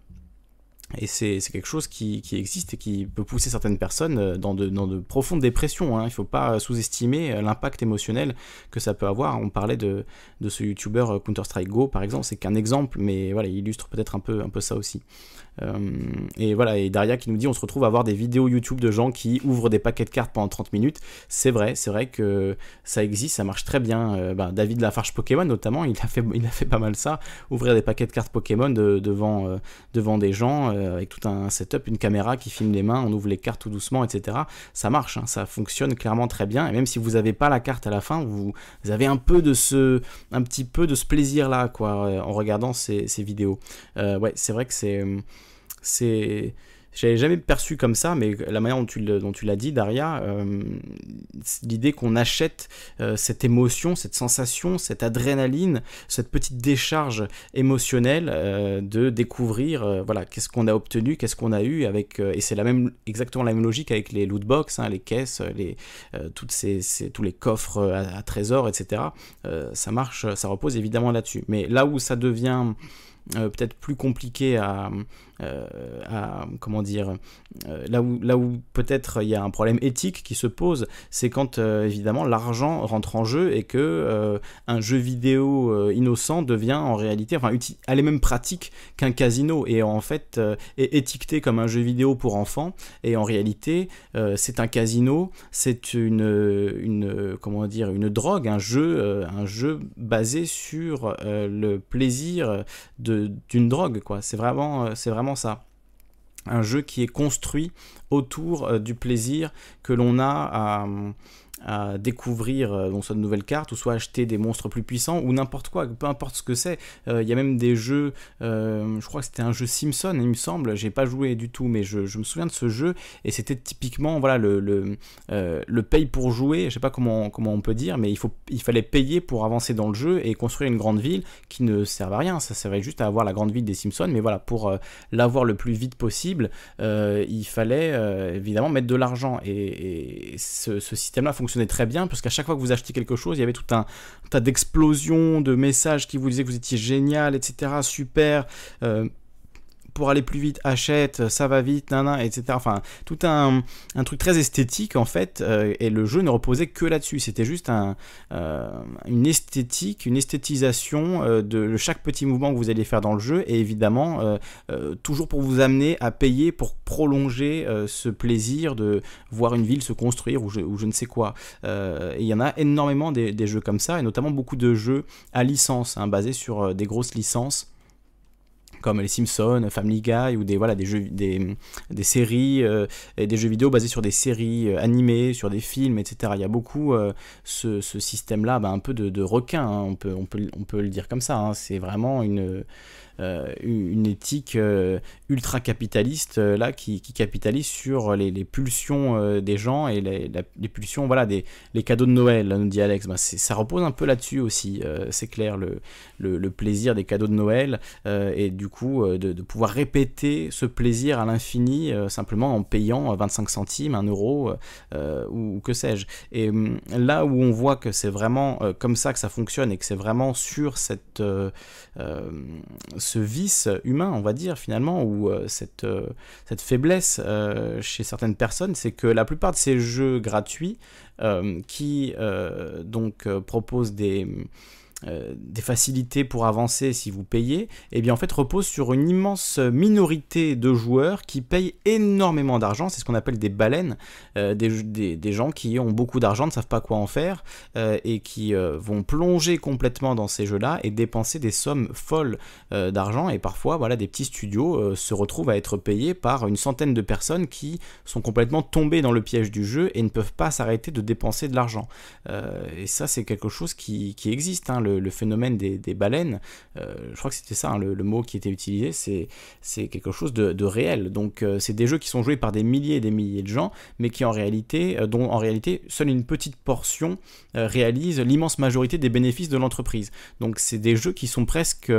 Et c'est quelque chose qui, existe et qui peut pousser certaines personnes dans de, dans de profondes dépressions. Hein. Il ne faut pas sous-estimer l'impact émotionnel que ça peut avoir. On parlait de, de ce youtubeur Counter-Strike Go, par exemple. C'est qu'un exemple, mais voilà, il illustre peut-être un peu, un peu ça aussi. Et voilà, et Daria qui nous dit on se retrouve à voir des vidéos YouTube de gens qui ouvrent des paquets de cartes pendant 30 minutes. C'est vrai, c'est vrai que ça existe, ça marche très bien. Ben, David Lafarge Pokémon, notamment, il a, fait, il a fait pas mal ça. Ouvrir des paquets de cartes Pokémon devant, devant des gens euh, avec tout un setup, une caméra qui filme les mains, on ouvre les cartes tout doucement, etc. Ça marche, hein, ça fonctionne clairement très bien. Et même si vous n'avez pas la carte à la fin, vous, avez un peu de ce, un petit peu de ce plaisir là, quoi, euh, en regardant ces, vidéos. Euh, ouais, c'est vrai que c'est, c'est j'avais jamais perçu comme ça, mais la manière dont tu, l'as dit, Daria, euh, l'idée qu'on achète euh, cette émotion, cette sensation, cette adrénaline, cette petite décharge émotionnelle euh, de découvrir, voilà, qu'est-ce qu'on a obtenu, qu'est-ce qu'on a eu avec, et c'est la même, exactement la même logique avec les loot box, hein, les caisses, les, toutes ces, tous les coffres à, à trésors, etc. ça marche, ça repose évidemment là-dessus. Mais là où ça devient peut-être plus compliqué à, à, comment dire, euh, là où, là où peut-être il y a un problème éthique qui se pose, c'est quand euh, évidemment l'argent rentre en jeu et que un jeu vidéo innocent devient en réalité, enfin, a les mêmes pratiques qu'un casino et en fait est étiqueté comme un jeu vidéo pour enfants et en réalité c'est un casino, c'est une, une, comment dire, une drogue, un jeu, un jeu basé sur le plaisir d'une drogue, quoi. C'est vraiment, c'est vraiment ça. Un jeu qui est construit autour euh, du plaisir que l'on a à, à découvrir euh, soit de nouvelles cartes, ou soit acheter des monstres plus puissants, ou n'importe quoi, peu importe ce que c'est. Euh, il y a même des jeux, euh, je crois que c'était un jeu Simpson, il me semble, j'ai pas joué du tout, mais je, me souviens de ce jeu, et c'était typiquement voilà, le, le, le, paye pour jouer, je sais pas comment, comment on peut dire, mais il, faut, il fallait payer pour avancer dans le jeu et construire une grande ville qui ne servait à rien, ça servait juste à avoir la grande ville des Simpsons, mais voilà, pour l'avoir le plus vite possible, il fallait évidemment mettre de l'argent, et, ce système-là fonctionne très bien, parce qu'à chaque fois que vous achetez quelque chose, il y avait tout un, tas d'explosions, de messages qui vous disaient que vous étiez génial, etc., super. Euh, pour aller plus vite, achète, ça va vite, etc. Enfin, tout un, truc très esthétique en fait, euh, et le jeu ne reposait que là-dessus. C'était juste euh, une esthétique, une esthétisation euh, de chaque petit mouvement que vous allez faire dans le jeu, et évidemment, toujours pour vous amener à payer pour prolonger ce plaisir de voir une ville se construire ou je, ne sais quoi. il y en a énormément des, des, jeux comme ça, et notamment beaucoup de jeux à licence, hein, basés sur des grosses licences comme les Simpsons, Family Guy ou des voilà des jeux des, des séries euh, et des jeux vidéo basés sur des séries euh, animées, sur des films, etc. Il y a beaucoup euh, ce, ce système-là, bah, un peu de, de requin, hein. on peut on peut on peut le dire comme ça. Hein. C'est vraiment une une éthique ultra capitaliste là qui, capitalise sur les, pulsions des gens et les, pulsions voilà des les cadeaux de Noël nous dit Alex. Bah, ça repose un peu là-dessus aussi c'est clair le, plaisir des cadeaux de Noël et du coup de, pouvoir répéter ce plaisir à l'infini simplement en payant 25 centimes, 1 euro ou, que sais-je. Et hum, là où on voit que c'est vraiment comme ça que ça fonctionne et que c'est vraiment sur cette, euh, euh, ce vice humain, on va dire finalement, ou euh, cette, cette faiblesse chez certaines personnes, c'est que la plupart de ces jeux gratuits qui donc proposent des euh, des facilités pour avancer si vous payez, eh bien en fait repose sur une immense minorité de joueurs qui payent énormément d'argent, c'est ce qu'on appelle des baleines, euh, des, gens qui ont beaucoup d'argent, ne savent pas quoi en faire, euh, et qui vont plonger complètement dans ces jeux-là et dépenser des sommes folles d'argent, et parfois voilà des petits studios se retrouvent à être payés par une centaine de personnes qui sont complètement tombées dans le piège du jeu et ne peuvent pas s'arrêter de dépenser de l'argent. et ça c'est quelque chose qui, existe, hein, phénomène des, baleines, euh, je crois que c'était ça hein, le, mot qui était utilisé, c'est quelque chose de, réel. Donc euh, c'est des jeux qui sont joués par des milliers et des milliers de gens, mais qui en réalité, euh, dont en réalité seule une petite portion réalise l'immense majorité des bénéfices de l'entreprise. Donc c'est des jeux qui sont presque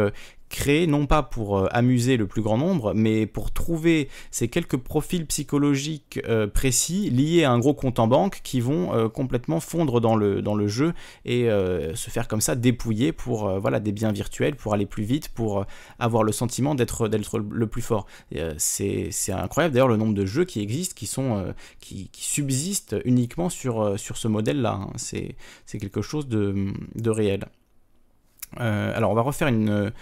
créé non pas pour euh, amuser le plus grand nombre, mais pour trouver ces quelques profils psychologiques euh, précis liés à un gros compte en banque qui vont euh, complètement fondre dans le, dans le jeu et se faire comme ça dépouiller pour voilà, des biens virtuels, pour aller plus vite, pour avoir le sentiment d'être le plus fort. c'est incroyable d'ailleurs le nombre de jeux qui existent, qui, sont, qui, subsistent uniquement sur, sur ce modèle-là. Hein. C'est quelque chose de, de réel. alors on va refaire une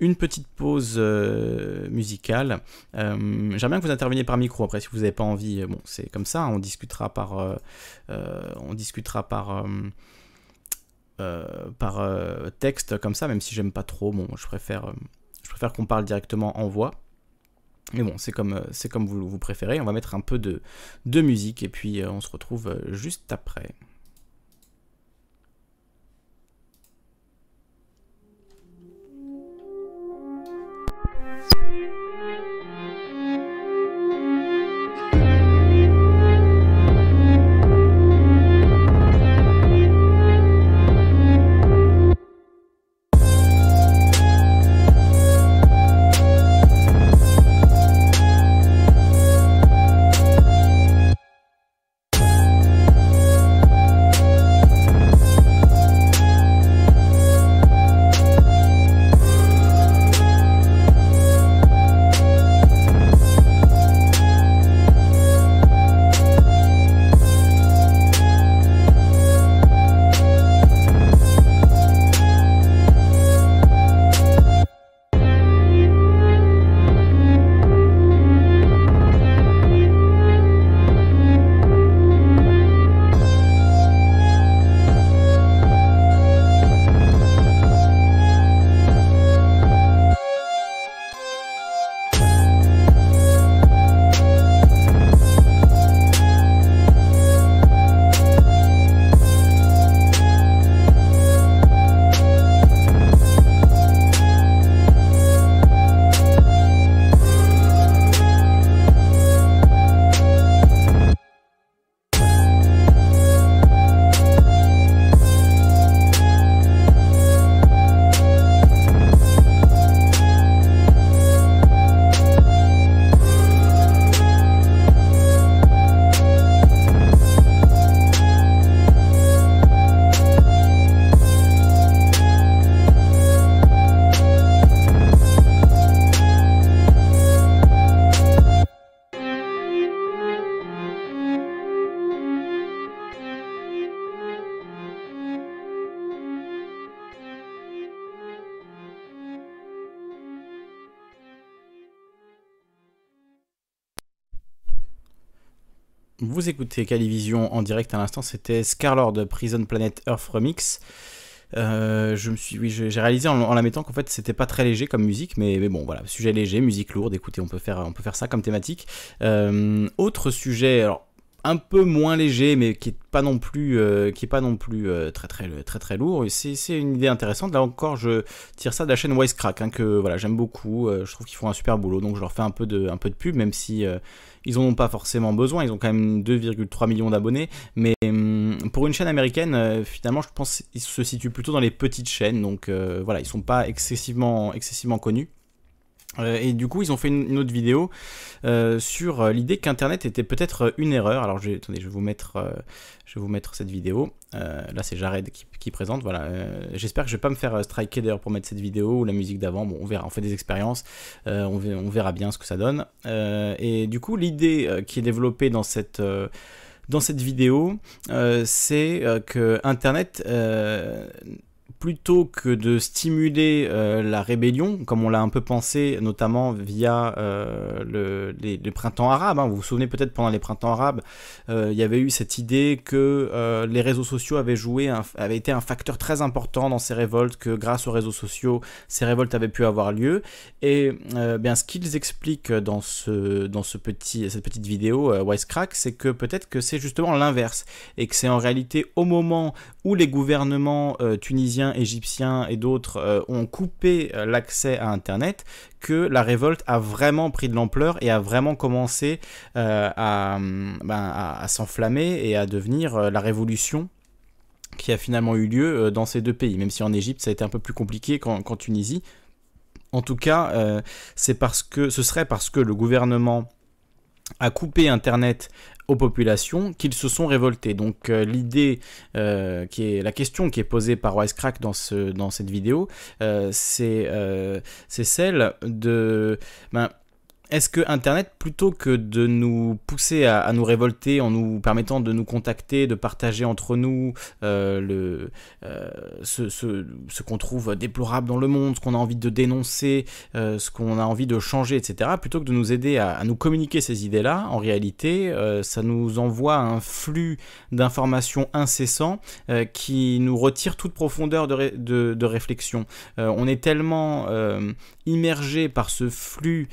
une petite pause euh, musicale. Euh, j'aimerais bien que vous interveniez par micro. Après, si vous n'avez pas envie, euh, bon, c'est comme ça. On discutera par, on discutera par, texte comme ça, même si j'aime pas trop. Bon, je préfère, je préfère qu'on parle directement en voix. Mais bon, c'est comme, c'est comme vous, vous préférez. On va mettre un peu de musique et puis on se retrouve juste après. Vous écoutez Calivision en direct à l'instant, c'était Scarlord Prison Planet Earth Remix. Euh, je oui, j'ai réalisé en, la mettant qu'en fait c'était pas très léger comme musique, mais, bon voilà, sujet léger, musique lourde. Écoutez, on peut faire, on peut faire ça comme thématique. Euh, autre sujet, alors un peu moins léger, mais qui est pas non plus, euh, qui est pas non plus très très très très lourd. C'est une idée intéressante. Là encore, je tire ça de la chaîne Wisecrack, hein, que voilà, j'aime beaucoup. Je trouve qu'ils font un super boulot, donc je leur fais un peu de un peu de pub, même si ils en ont pas forcément besoin. Ils ont quand même 2,3 millions d'abonnés, mais hum, pour une chaîne américaine, finalement, je pense qu'ils se situent plutôt dans les petites chaînes. Donc voilà, ils sont pas excessivement connus. Euh, et du coup, ils ont fait une, autre vidéo euh, sur euh, l'idée qu'Internet était peut-être une erreur. Alors, je, attendez, je vais vous mettre, je vais vous mettre cette vidéo. là, c'est Jared qui, présente. Voilà. J'espère que je vais pas me faire striker d'ailleurs pour mettre cette vidéo ou la musique d'avant. Bon, on verra. On fait des expériences. On, on, verra bien ce que ça donne. et du coup, l'idée qui est développée dans cette dans cette vidéo, c'est que Internet plutôt que de stimuler euh, la rébellion, comme on l'a un peu pensé, notamment via euh, le, les, printemps arabes, hein. vous vous souvenez peut-être pendant les printemps arabes, euh, il y avait eu cette idée que les réseaux sociaux avaient joué, avaient été un facteur très important dans ces révoltes, que grâce aux réseaux sociaux, ces révoltes avaient pu avoir lieu. Et bien, ce qu'ils expliquent dans, ce, dans ce petit, cette petite vidéo, Wisecrack, c'est que peut-être que c'est justement l'inverse, et que c'est en réalité au moment où les gouvernements tunisiens égyptiens et d'autres euh, ont coupé euh, l'accès à Internet, que la révolte a vraiment pris de l'ampleur et a vraiment commencé euh, ben, à, s'enflammer et à devenir la révolution qui a finalement eu lieu dans ces deux pays, même si en Égypte ça a été un peu plus compliqué qu'en Tunisie. En tout cas, c'est parce que ce serait parce que le gouvernement a coupé Internet aux populations qu'ils se sont révoltés. Donc euh, l'idée, euh, qui est la question qui est posée par Wisecrack dans, ce, dans cette vidéo, euh, c'est celle de... Ben, est-ce que Internet, plutôt que de nous pousser à, nous révolter en nous permettant de nous contacter, de partager entre nous euh, euh, ce, qu'on trouve déplorable dans le monde, ce qu'on a envie de dénoncer, euh, ce qu'on a envie de changer, etc., plutôt que de nous aider à, nous communiquer ces idées-là, en réalité, ça nous envoie un flux d'informations incessant qui nous retire toute profondeur de, de, de réflexion. on est tellement immergé par ce flux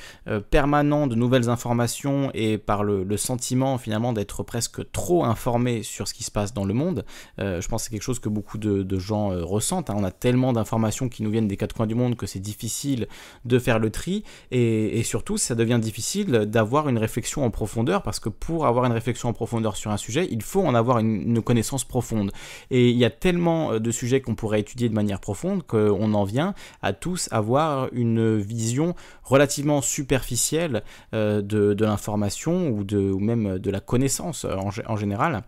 permanent permanent de nouvelles informations et par le, sentiment finalement d'être presque trop informé sur ce qui se passe dans le monde. Euh, je pense que c'est quelque chose que beaucoup de, gens euh, ressentent. Hein. On a tellement d'informations qui nous viennent des quatre coins du monde que c'est difficile de faire le tri et, surtout ça devient difficile d'avoir une réflexion en profondeur parce que pour avoir une réflexion en profondeur sur un sujet, il faut en avoir une, une connaissance profonde. Et il y a tellement euh, de sujets qu'on pourrait étudier de manière profonde qu'on en vient à tous avoir une vision relativement superficielle euh, de, l'information ou, de, ou même de la connaissance euh, en, général.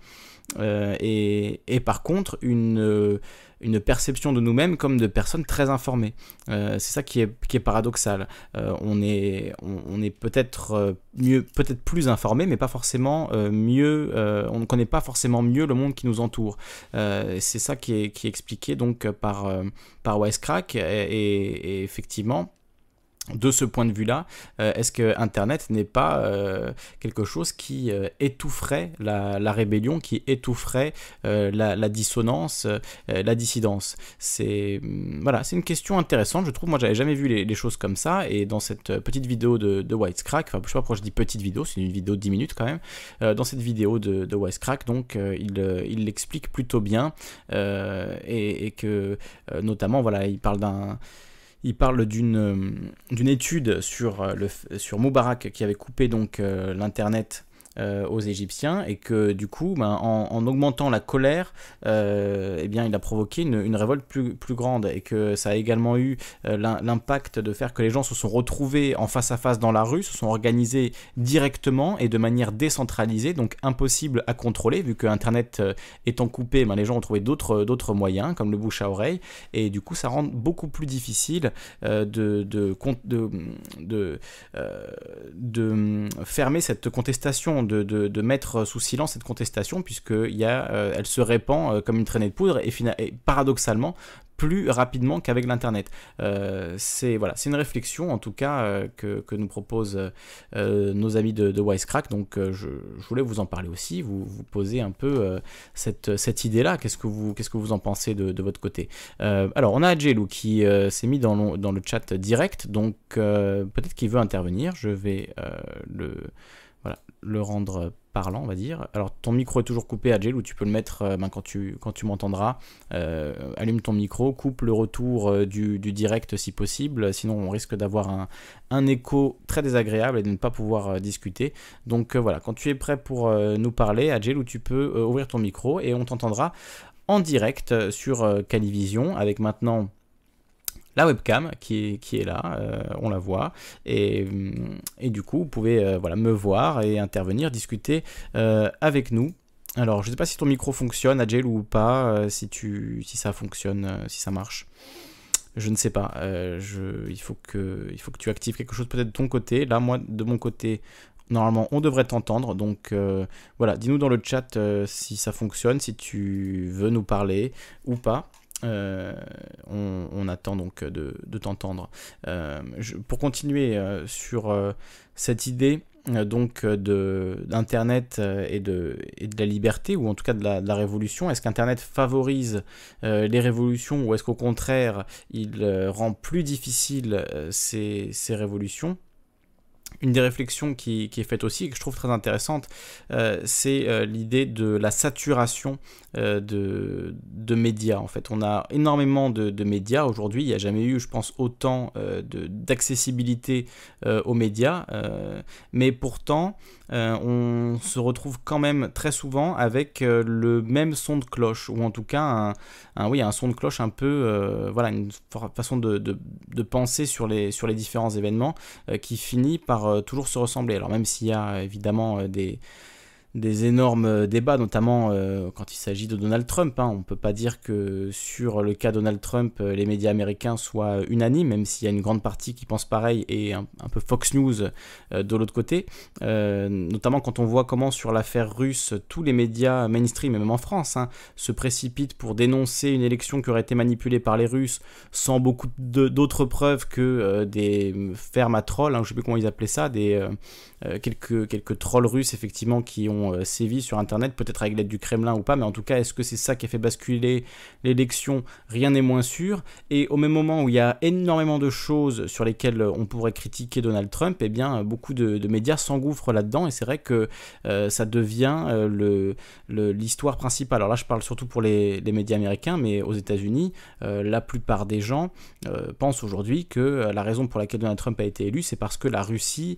Euh, et, par contre, une, une perception de nous-mêmes comme de personnes très informées. c'est ça qui est, qui est paradoxal. on est, on, est peut-être mieux, peut-être plus informé, mais pas forcément mieux. on ne connaît pas forcément mieux le monde qui nous entoure. c'est ça qui est, qui est expliqué donc par, par Wisecrack. et effectivement, de ce point de vue-là, euh, est-ce que Internet n'est pas euh, quelque chose qui euh, étoufferait la, rébellion, qui étoufferait la, dissonance, la dissidence? C'est mm, voilà, c'est une question intéressante. Je trouve, moi, j'avais jamais vu les, choses comme ça. Et dans cette petite vidéo de, de Wisecrack, enfin, je sais pas pourquoi je dis petite vidéo, c'est une vidéo de 10 minutes quand même. dans cette vidéo de, de Wisecrack, donc, il l'explique plutôt bien et, et, que, notamment, voilà, il parle d'un il parle d'une euh, étude sur, euh, le, sur Moubarak qui avait coupé donc euh, l'internet euh, aux Égyptiens et que du coup, ben, en, augmentant la colère, euh, eh bien, il a provoqué une, révolte plus, plus, grande et que ça a également eu euh, l'impact de faire que les gens se sont retrouvés en face à face dans la rue, se sont organisés directement et de manière décentralisée, donc impossible à contrôler vu que Internet étant coupé, ben, les gens ont trouvé d'autres moyens comme le bouche à oreille. Et du coup ça rend beaucoup plus difficile de, de, de fermer cette contestation de, mettre sous silence cette contestation, puisqu'elle euh, se répand euh, comme une traînée de poudre, et, et paradoxalement, plus rapidement qu'avec l'internet. Euh, c'est voilà, une réflexion en tout cas que, nous proposent nos amis de, Wisecrack. Donc je, voulais vous en parler aussi, vous, vous poser un peu cette, cette idée-là. Qu'est-ce que vous qu'est-ce que vous en pensez de, votre côté? Alors on a Jelou qui s'est mis dans le, dans le chat direct, donc peut-être qu'il veut intervenir. Je vais le le rendre parlant, on va dire. Alors ton micro est toujours coupé, Agile, ou tu peux le mettre euh, ben, quand tu, m'entendras. Euh, allume ton micro, coupe le retour euh, du, direct si possible, sinon on risque d'avoir un, écho très désagréable et de ne pas pouvoir discuter. Donc voilà, quand tu es prêt pour nous parler, Agile, où tu peux ouvrir ton micro et on t'entendra en direct sur Calivision avec maintenant la webcam qui est, là, euh, on la voit, et, et, du coup vous pouvez euh, voilà, me voir et intervenir, discuter euh, avec nous. Alors je ne sais pas si ton micro fonctionne, Agile ou pas, si ça fonctionne, si ça marche. Je ne sais pas. je, il, faut que, il faut que tu actives quelque chose peut-être de ton côté. Là, moi, de mon côté, normalement, on devrait t'entendre. Donc voilà, dis-nous dans le chat si ça fonctionne, si tu veux nous parler ou pas. Euh, on, attend donc de, t'entendre. Euh, pour continuer euh, sur cette idée donc d'internet et de, et de la liberté ou en tout cas de la, révolution est-ce qu'internet favorise les révolutions ou est-ce qu'au contraire il rend plus difficile ces révolutions? Une des réflexions qui, est faite aussi et que je trouve très intéressante, euh, c'est euh, l'idée de la saturation euh, de, de, médias. En fait, on a énormément de, médias aujourd'hui. Il n'y a jamais eu, je pense, autant d'accessibilité aux médias. mais pourtant, on se retrouve quand même très souvent avec le même son de cloche, ou en tout cas un, oui, un son de cloche un peu, voilà, une façon de, de, penser sur les, sur les différents événements qui finit par euh, toujours se ressembler. Alors même s'il y a évidemment euh, des, des énormes euh, débats, notamment euh, quand il s'agit de Donald Trump. Hein. On ne peut pas dire que sur le cas Donald Trump, euh, les médias américains soient unanimes, même s'il y a une grande partie qui pense pareil et un, peu Fox News de l'autre côté. notamment quand on voit comment sur l'affaire russe, tous les médias mainstream, et même en France, hein, se précipitent pour dénoncer une élection qui aurait été manipulée par les Russes sans beaucoup d'autres preuves que des fermes à trolls, hein, je ne sais plus comment ils appelaient ça, des, quelques, quelques trolls russes effectivement qui ont euh, sévi sur Internet, peut-être avec l'aide du Kremlin ou pas, mais en tout cas, est-ce que c'est ça qui a fait basculer l'élection? Rien n'est moins sûr. Et au même moment où il y a énormément de choses sur lesquelles on pourrait critiquer Donald Trump, eh bien, beaucoup de, médias s'engouffrent là-dedans, et c'est vrai que euh, ça devient euh, l'histoire principale. Alors là, je parle surtout pour les, médias américains, mais aux États-Unis, la plupart des gens pensent aujourd'hui que la raison pour laquelle Donald Trump a été élu, c'est parce que la Russie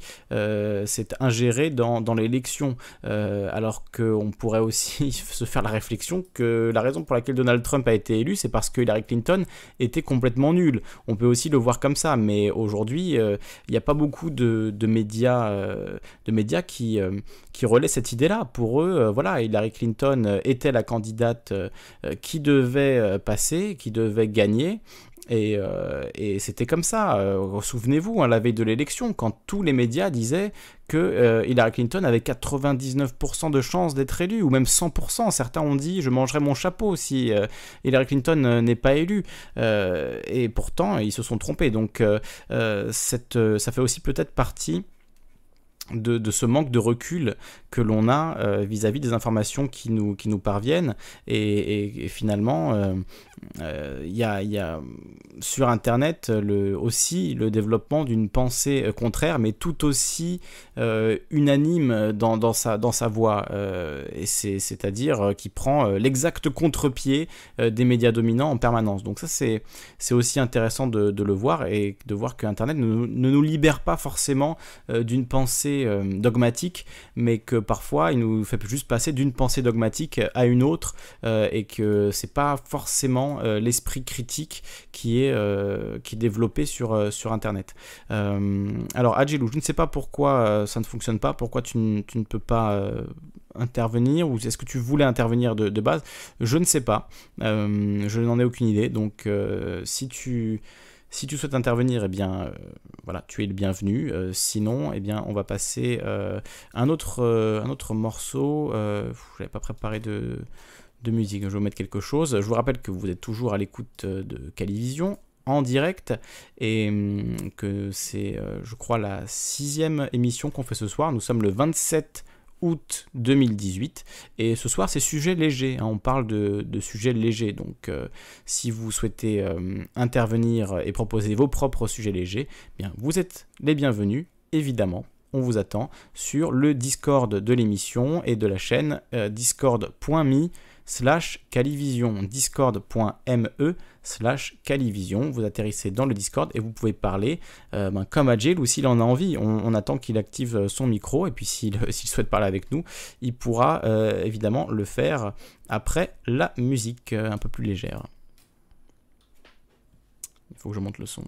s'est ingérée dans, dans l'élection. Euh, alors qu'on pourrait aussi se faire la réflexion que la raison pour laquelle Donald Trump a été élu, c'est parce que Hillary Clinton était complètement nulle. On peut aussi le voir comme ça, mais aujourd'hui, euh, il n'y a pas beaucoup de, médias, de médias euh, qui, relaient cette idée-là. Pour eux, voilà, Hillary Clinton était la candidate qui devait passer, qui devait gagner. Euh, et, c'était comme ça. Euh, souvenez-vous, hein, la veille de l'élection, quand tous les médias disaient que euh, Hillary Clinton avait 99% de chances d'être élue, ou même 100%. Certains ont dit je mangerai mon chapeau si Hillary Clinton n'est pas élue. et pourtant, ils se sont trompés. Donc, ça fait aussi peut-être partie de, ce manque de recul que l'on a vis-à-vis des informations qui nous parviennent. Et, finalement, il euh, y, a, sur Internet aussi le développement d'une pensée euh, contraire, mais tout aussi euh, unanime dans, sa, voix, et c'est-à-dire qui prend l'exact contre-pied des médias dominants en permanence. Donc ça, c'est aussi intéressant de, de, le voir et de voir que Internet ne, ne nous libère pas forcément d'une pensée dogmatique, mais que parfois il nous fait juste passer d'une pensée dogmatique à une autre, et que c'est pas forcément euh, l'esprit critique qui est, euh, qui est développé sur, euh, sur Internet. alors, Agilou, je ne sais pas pourquoi ça ne fonctionne pas, pourquoi tu, ne peux pas intervenir ou est-ce que tu voulais intervenir de, base? Je ne sais pas. je n'en ai aucune idée. Donc, si tu si tu souhaites intervenir, eh bien, voilà, tu es le bienvenu. sinon, eh bien, on va passer un autre, un autre morceau. je n'avais pas préparé de, de musique. Je vais vous mettre quelque chose. Je vous rappelle que vous êtes toujours à l'écoute euh, de Calivision en direct et hum, que c'est, euh, je crois, la sixième émission qu'on fait ce soir. Nous sommes le 27 août 2018 et ce soir c'est sujet léger. Hein. on parle de, sujets légers. Donc euh, si vous souhaitez intervenir et proposer vos propres sujets légers, bien vous êtes les bienvenus évidemment on vous attend sur le Discord de l'émission et de la chaîne discord.me slash Calivision, discord.me slash Calivision. Vous atterrissez dans le Discord et vous pouvez parler euh, ben, comme Agile ou s'il en a envie. On, attend qu'il active euh, son micro et puis s'il souhaite parler avec nous, il pourra euh, évidemment le faire après la musique un peu plus légère. Il faut que je monte le son.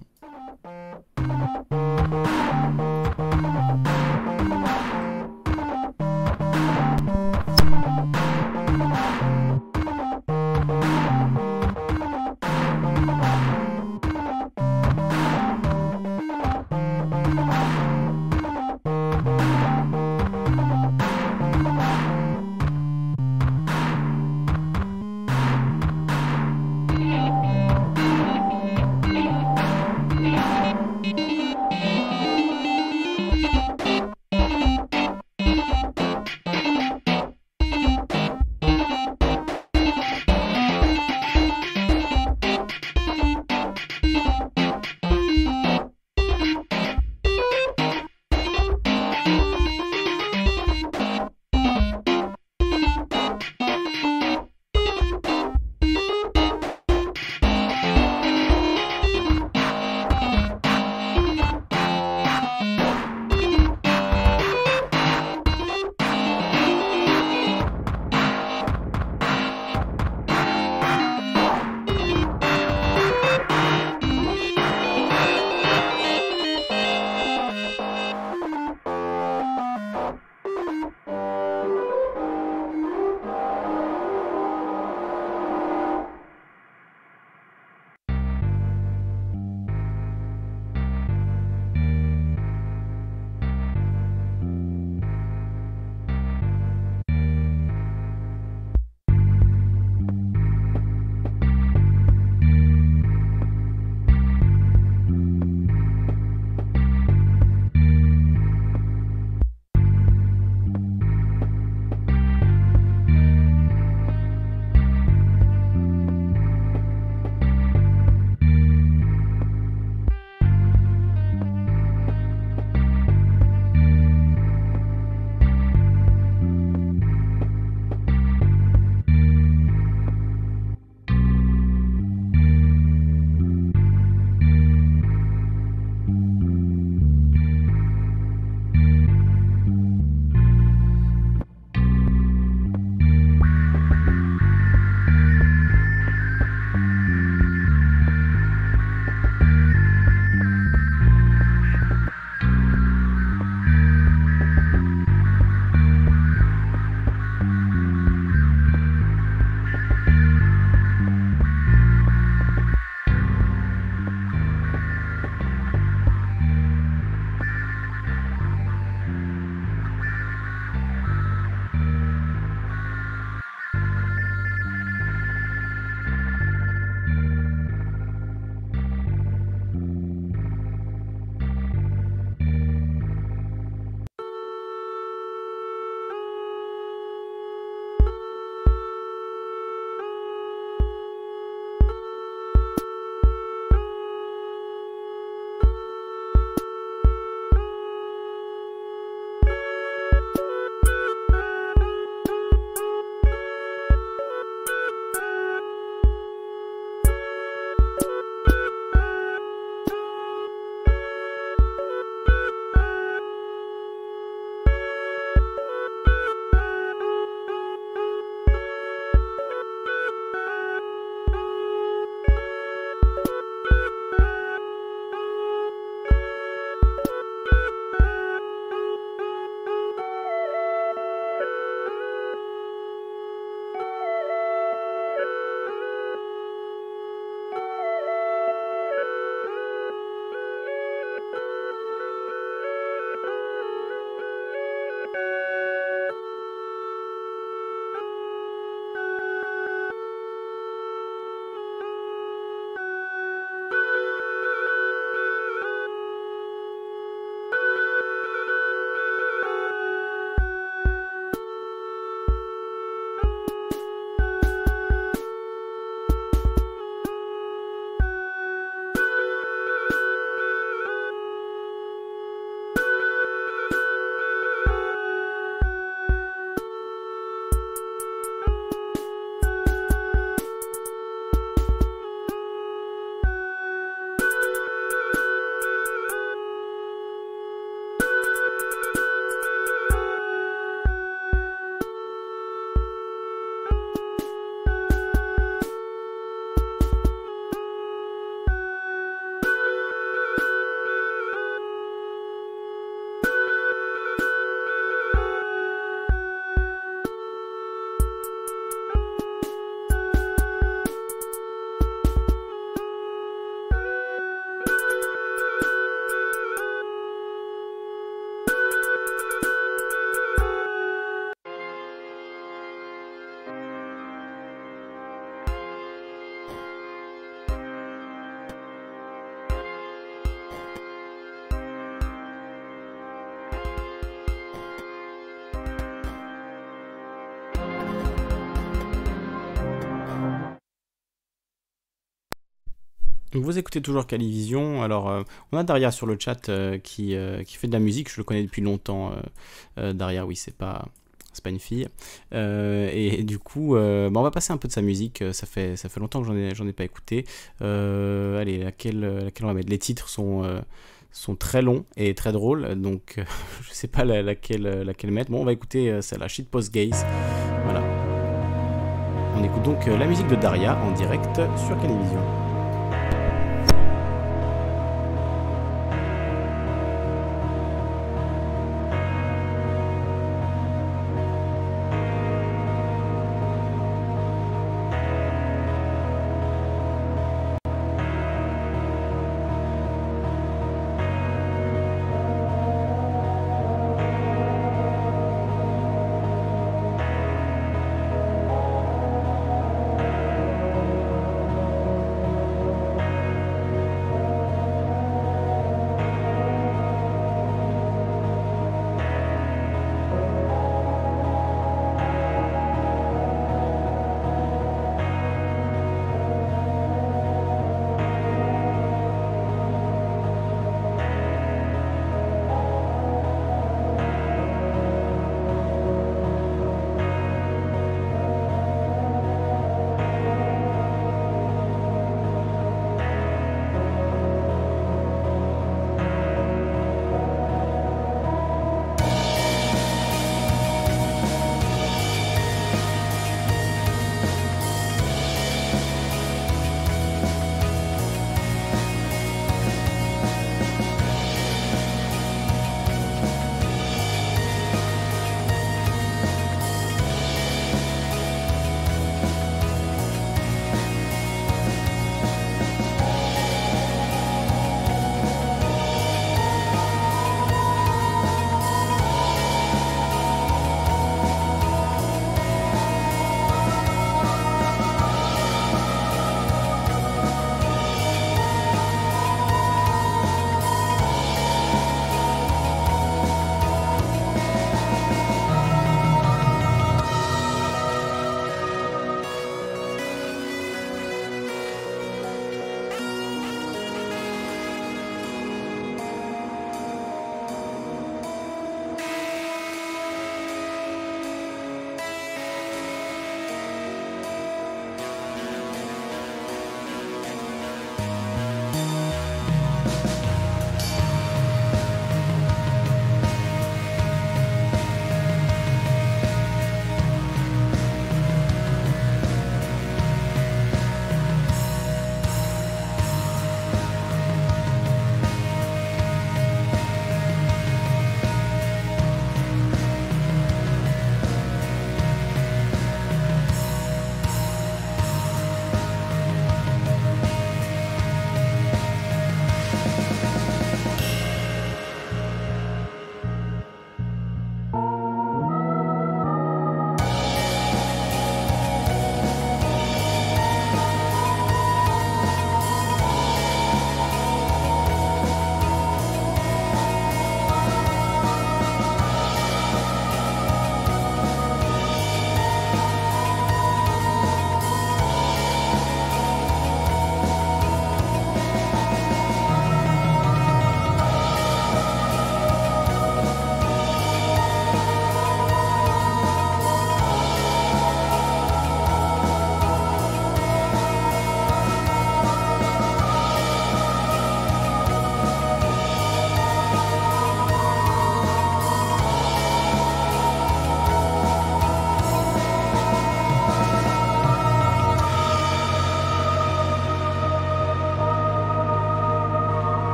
Vous écoutez toujours Calivision. Alors, euh, on a Daria sur le chat euh, qui, euh, qui fait de la musique. Je le connais depuis longtemps. Daria, oui, c'est pas, c'est pas une fille. et, du coup, bah, on va passer un peu de sa musique. Ça fait, ça fait longtemps que j'en ai, j'en ai pas écouté. allez, laquelle, laquelle on va mettre? Les titres sont, sont très longs et très drôles. Donc, je sais pas laquelle, laquelle mettre. Bon, on va écouter celle-là, Shitpost Gaze. Voilà. On écoute donc la musique de Daria en direct sur Calivision.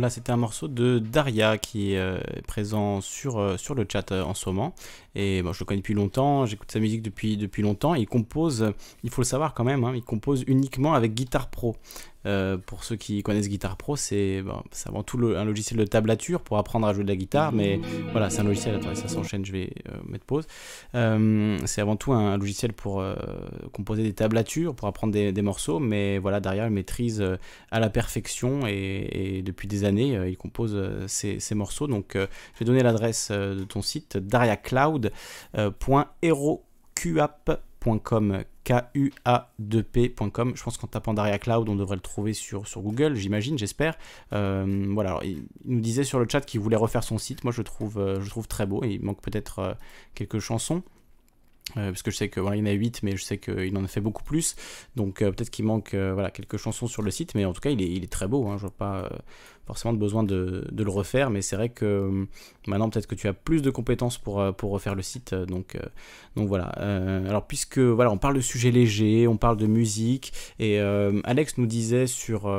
Voilà, c'était un morceau de Daria qui est euh, présent sur, euh, le chat euh, en ce moment. Et bon, je le connais depuis longtemps, j'écoute sa musique depuis, depuis longtemps. Il compose, il faut le savoir quand même, hein, il compose uniquement avec Guitar Pro. Euh, pour ceux qui connaissent Guitar Pro, c'est avant tout un logiciel de tablature pour apprendre à jouer de la guitare, mais voilà, c'est un logiciel, attendez, ça s'enchaîne, je vais euh, mettre pause. Euh, c'est avant tout un, logiciel pour composer des tablatures, pour apprendre des, morceaux, mais voilà, derrière, il maîtrise à la perfection et, depuis des années, il compose ces, morceaux. Donc, je vais donner l'adresse de ton site, dariacloud.heroqap.com K-U-A-2-P.com. Je pense qu'en tapant Daria Cloud, on devrait le trouver sur, sur Google, j'imagine, j'espère. Euh, voilà, il, nous disait sur le chat qu'il voulait refaire son site. Moi, je trouve, euh, je trouve très beau. il manque peut-être euh, quelques chansons. parce que je sais que voilà, il y en a 8, mais je sais qu'il en a fait beaucoup plus. Donc peut-être qu'il manque voilà, quelques chansons sur le site, mais en tout cas, il est, il est très beau. Hein, je vois pas forcément de besoin de, le refaire, mais c'est vrai que euh, maintenant peut-être que tu as plus de compétences pour, euh, pour refaire le site, euh, donc, donc voilà. alors puisque voilà, on parle de sujets légers, on parle de musique, et Alex nous disait sur,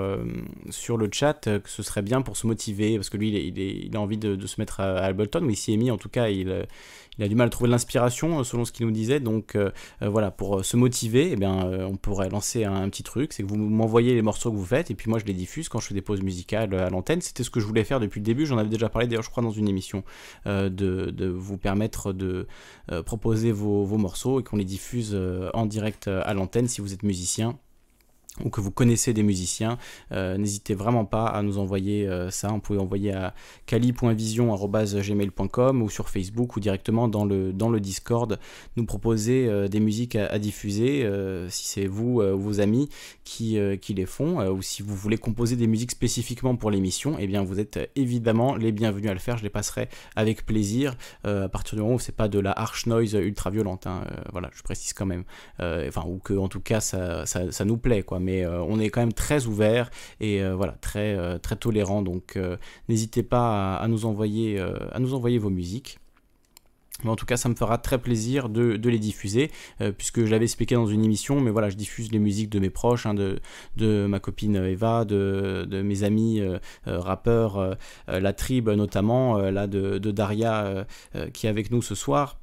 sur le chat que ce serait bien pour se motiver, parce que lui il, il, a envie de, se mettre à, Ableton, mais il s'y est mis en tout cas, il a du mal à trouver l'inspiration selon ce qu'il nous disait. Donc voilà, pour se motiver, eh bien, on pourrait lancer un, petit truc, c'est que vous m'envoyez les morceaux que vous faites et puis moi je les diffuse quand je fais des pauses musicales à c'était ce que je voulais faire depuis le début. J'en avais déjà parlé d'ailleurs, je crois, dans une émission, euh, de, vous permettre de euh, proposer vos, morceaux et qu'on les diffuse euh, en direct à l'antenne si vous êtes musicien ou que vous connaissez des musiciens, euh, n'hésitez vraiment pas à nous envoyer euh, ça. Vous pouvez envoyer à kali.vision.gmail.com ou sur Facebook ou directement dans le, dans le Discord, nous proposer euh, des musiques à, diffuser si c'est vous ou vos amis qui, qui les font ou si vous voulez composer des musiques spécifiquement pour l'émission, eh bien vous êtes évidemment les bienvenus à le faire. Je les passerai avec plaisir à partir du moment où c'est pas de la harsh noise ultra violente. Hein, voilà, je précise quand même. Enfin, ou que en tout cas ça, ça, ça nous plaît quoi mais euh, on est quand même très ouvert et euh, voilà, très, euh, très tolérant. Donc n'hésitez pas à, nous envoyer, vos musiques. Mais en tout cas, ça me fera très plaisir de, les diffuser, puisque je l'avais expliqué dans une émission, mais voilà, je diffuse les musiques de mes proches, hein, de, ma copine Eva, de, mes amis rappeurs, la tribe notamment, de, Daria qui est avec nous ce soir.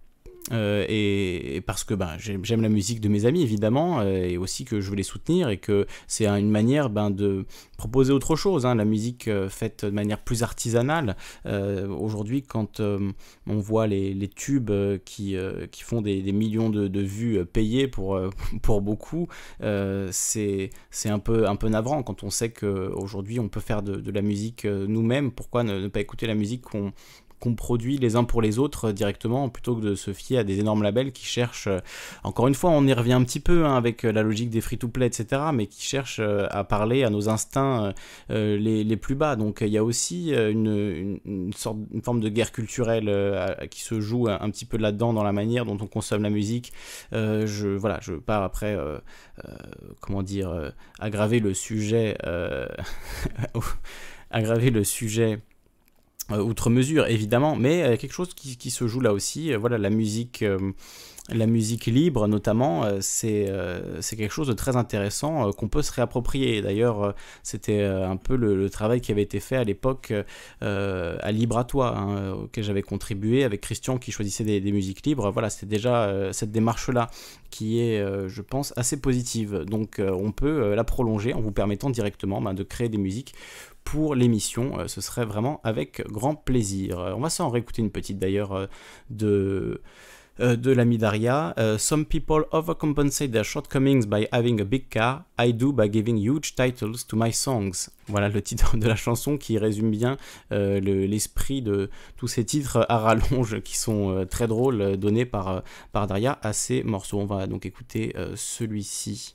Euh, et, parce que ben, j'aime la musique de mes amis évidemment euh, et aussi que je veux les soutenir et que c'est une manière ben, de proposer autre chose hein, la musique euh, faite de manière plus artisanale. Aujourd'hui quand on voit les, les tubes qui, qui font des, des millions de, de, vues payées pour, pour beaucoup c'est un peu, un peu navrant quand on sait qu'aujourd'hui on peut faire de, la musique nous-mêmes. Pourquoi ne, ne, pas écouter la musique qu'on qu'on produit les uns pour les autres directement plutôt que de se fier à des énormes labels qui cherchent, euh, encore une fois, on y revient un petit peu hein, avec euh, la logique des free-to-play, etc., mais qui cherchent euh, à parler à nos instincts les, plus bas. Donc il y a aussi une, forme de guerre culturelle qui se joue un, petit peu là-dedans dans la manière dont on consomme la musique. je voilà, je pars après, comment dire, aggraver le sujet, aggraver le sujet euh, outre mesure évidemment, mais euh, quelque chose qui, se joue là aussi. Euh, voilà, la musique, la musique libre notamment, c'est c'est quelque chose de très intéressant qu'on peut se réapproprier. D'ailleurs, c'était un peu le, travail qui avait été fait à l'époque à Libre à toi, hein, auquel j'avais contribué avec Christian qui choisissait des, musiques libres. Voilà, c'était déjà cette démarche-là qui est, je pense, assez positive. Donc, on peut la prolonger en vous permettant directement ben, de créer des musiques pour l'émission. Euh, ce serait vraiment avec grand plaisir. Euh, on va s'en réécouter une petite d'ailleurs euh, de de l'ami Daria. Some people overcompensate their shortcomings by having a big car. I do by giving huge titles to my songs. Voilà le titre de la chanson qui résume bien l'esprit de tous ces titres à rallonge qui sont très drôles donnés par, par Daria à ces morceaux. On va donc écouter celui-ci.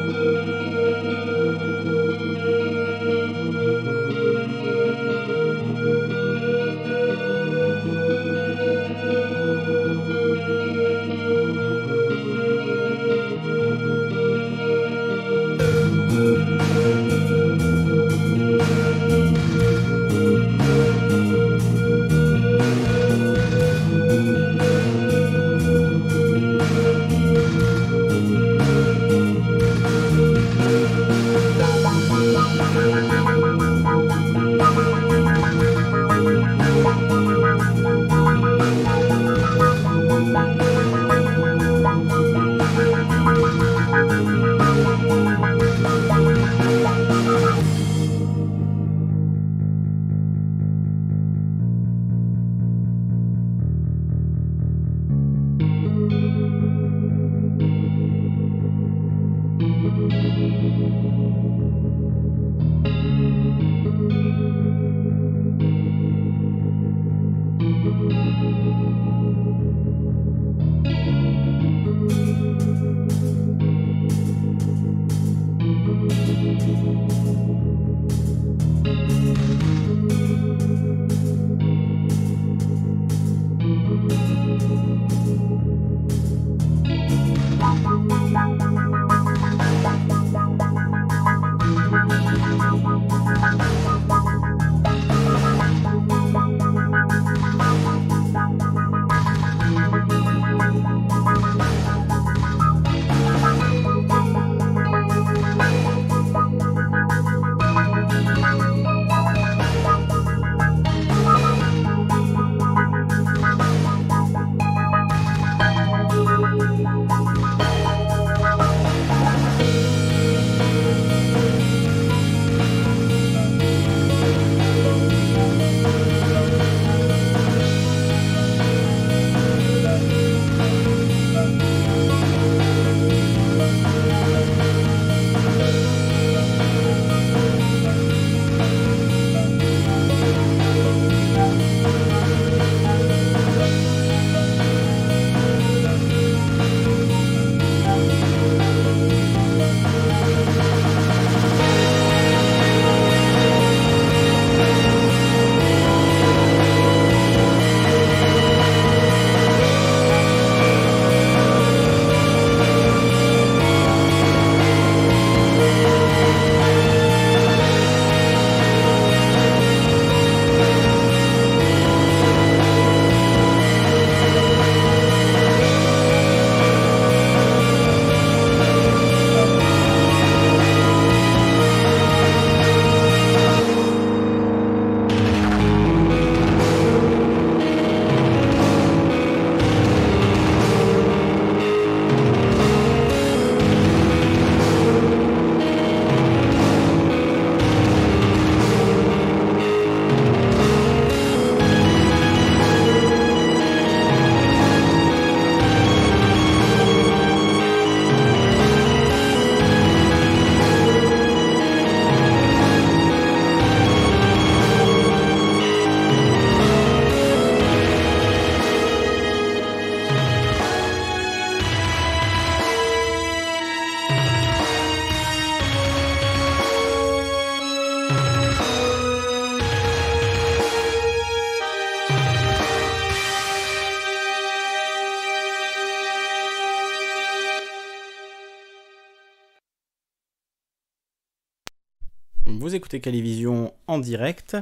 vous écoutez Calivision en direct.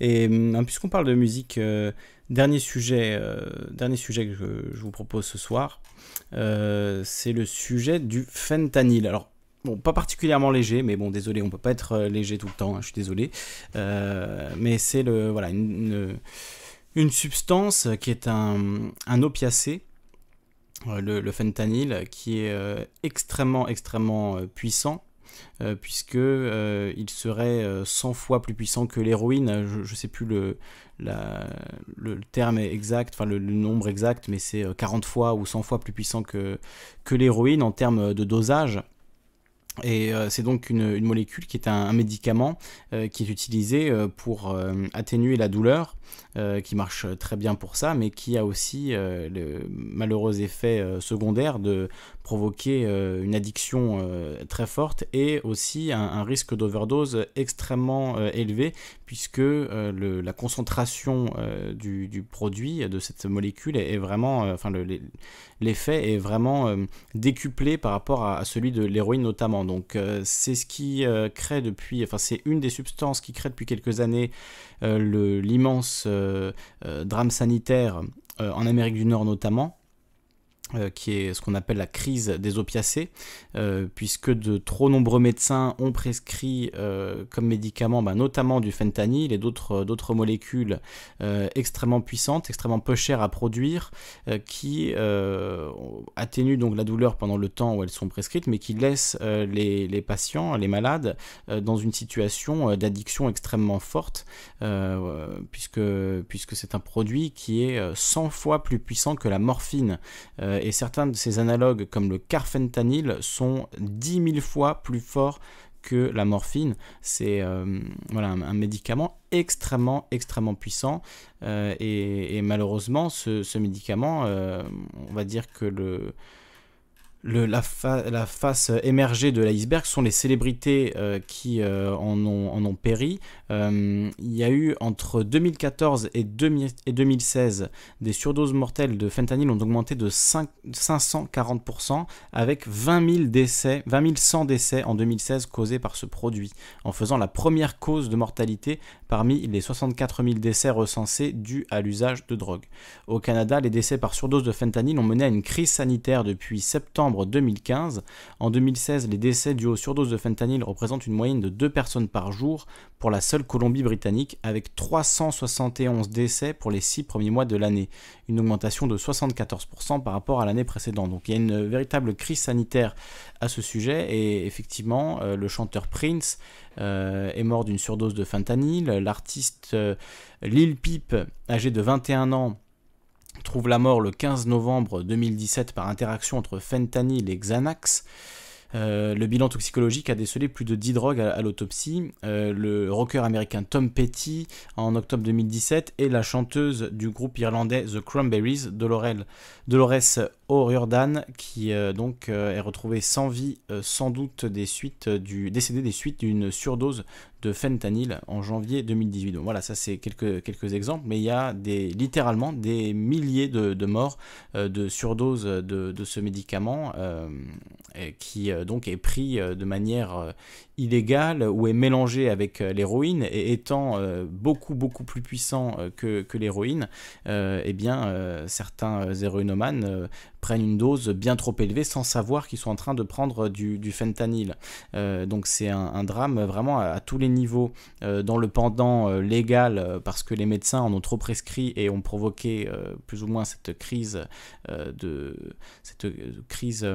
Et hum, puisqu'on parle de musique, euh, dernier, sujet, euh, dernier sujet que je, vous propose ce soir, euh, c'est le sujet du fentanyl. Alors, bon, pas particulièrement léger, mais bon, désolé, on peut pas être léger tout le temps, hein, je suis désolé. mais c'est le, voilà, une, une, substance qui est un, un opiacé. Le, le, fentanyl qui est extrêmement extrêmement puissant euh, puisque euh, il serait 100 euh, fois plus puissant que l'héroïne. Je ne sais plus le, terme exact, enfin le, nombre exact, mais c'est 40 fois ou 100 fois plus puissant que l'héroïne en termes de dosage. Et c'est donc une, molécule qui est un, médicament qui est utilisé pour atténuer la douleur, qui marche très bien pour ça, mais qui a aussi le malheureux effet secondaire de provoquer euh, une addiction euh, très forte et aussi un, risque d'overdose extrêmement euh, élevé puisque la concentration du, produit, de cette molécule est, vraiment, enfin l'effet est vraiment décuplé par rapport à, celui de l'héroïne notamment. Donc c'est ce qui crée depuis, enfin c'est une des substances qui crée depuis quelques années l'immense drame sanitaire en Amérique du Nord notamment. euh, qui est ce qu'on appelle la crise des opiacés, euh, puisque de trop nombreux médecins ont prescrit euh, comme médicament bah, notamment du fentanyl et d'autres molécules extrêmement puissantes, extrêmement peu chères à produire, qui atténuent donc la douleur pendant le temps où elles sont prescrites, mais qui laissent les, les, patients, les malades, dans une situation d'addiction extrêmement forte, puisque, puisque c'est un produit qui est 100 fois plus puissant que la morphine et certains de ces analogues, comme le carfentanil, sont 10 000 fois plus forts que la morphine. C'est euh, voilà, un, médicament extrêmement, extrêmement puissant. Euh, et, malheureusement, ce, médicament, euh, on va dire que le, la, face émergée de l'iceberg sont les célébrités euh, qui euh, en, ont, péri. Euh, il y a eu entre 2014 et, 2016 des surdoses mortelles de fentanyl ont augmenté de 540% avec 20 000 décès, 20 100 décès en 2016 causés par ce produit, en faisant la première cause de mortalité parmi les 64 000 décès recensés dus à l'usage de drogue. Au Canada, les décès par surdose de fentanyl ont mené à une crise sanitaire depuis septembre 2015. En 2016, les décès dus aux surdoses de fentanyl représentent une moyenne de 2 personnes par jour pour la seule Colombie-Britannique, avec 371 décès pour les 6 premiers mois de l'année, une augmentation de 74% par rapport à l'année précédente. Donc il y a une véritable crise sanitaire à ce sujet, et effectivement, euh, le chanteur Prince euh, est mort d'une surdose de fentanyl, l'artiste euh, Lil Peep, âgé de 21 ans, trouve la mort le 15 novembre 2017 par interaction entre fentanyl et Xanax. Euh, le bilan toxicologique a décelé plus de 10 drogues à, l'autopsie. Euh, le rocker américain Tom Petty en octobre 2017 et la chanteuse du groupe irlandais The Cranberries, Dolores O'Riordan, qui euh, donc est retrouvée sans vie, sans doute des suites du décédé des suites d'une surdose de fentanyl en janvier 2018. Donc voilà, ça c'est quelques, quelques exemples, mais il y a des, littéralement des milliers de, morts euh, de surdose de, ce médicament euh, qui euh, donc est pris de manière illégale ou est mélangé avec l'héroïne et étant beaucoup beaucoup plus puissant que, que l'héroïne, eh bien certains héroïnomanes prennent une dose bien trop élevée sans savoir qu'ils sont en train de prendre du, fentanyl. Euh, donc c'est un, drame vraiment à, tous les niveaux. Euh, dans le pendant euh, légal, parce que les médecins en ont trop prescrit et ont provoqué plus ou moins cette crise de cette crise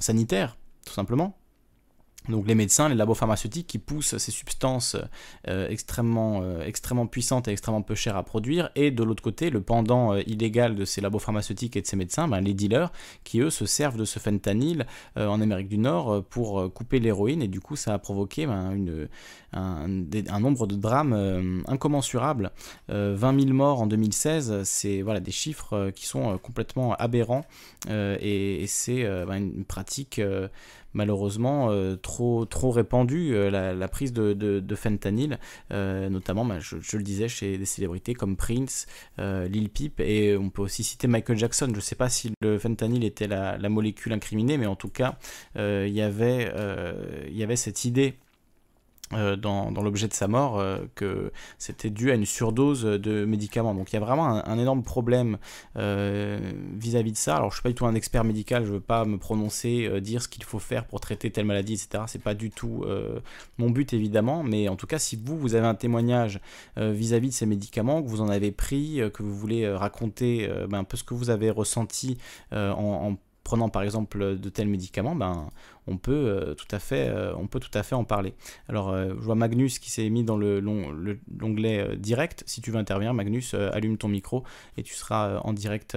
sanitaire, tout simplement. Donc les médecins, les labos pharmaceutiques qui poussent ces substances euh, extrêmement, euh, extrêmement puissantes et extrêmement peu chères à produire, et de l'autre côté, le pendant euh, illégal de ces labos pharmaceutiques et de ces médecins, ben, les dealers, qui eux se servent de ce fentanyl en Amérique du Nord pour couper l'héroïne, et du coup ça a provoqué ben, une, un, nombre de drames incommensurables. 20 000 morts en 2016, c'est voilà, des chiffres qui sont complètement aberrants, et, c'est ben, une pratique malheureusement euh, trop, trop répandue, euh, la, prise de, fentanyl, euh, notamment, bah, je, le disais, chez des célébrités comme Prince, Lil Peep, et on peut aussi citer Michael Jackson. Je ne sais pas si le fentanyl était la, molécule incriminée, mais en tout cas, il y avait cette idée euh, dans, l'objet de sa mort euh, que c'était dû à une surdose de médicaments. Donc il y a vraiment un, énorme problème euh, vis-à-vis de ça. Alors je suis pas du tout un expert médical, je veux pas me prononcer, dire ce qu'il faut faire pour traiter telle maladie, etc. C'est pas du tout mon but évidemment, mais en tout cas si vous vous avez un témoignage vis-à-vis de ces médicaments, que vous en avez pris, que vous voulez raconter ben, un peu ce que vous avez ressenti en, en prenant par exemple de tels médicaments, ben, on, peut, euh, tout à fait, euh, on peut tout à fait en parler. Alors, euh, je vois Magnus qui s'est mis dans l'onglet le, direct. Si tu veux intervenir, Magnus, allume ton micro et tu seras en direct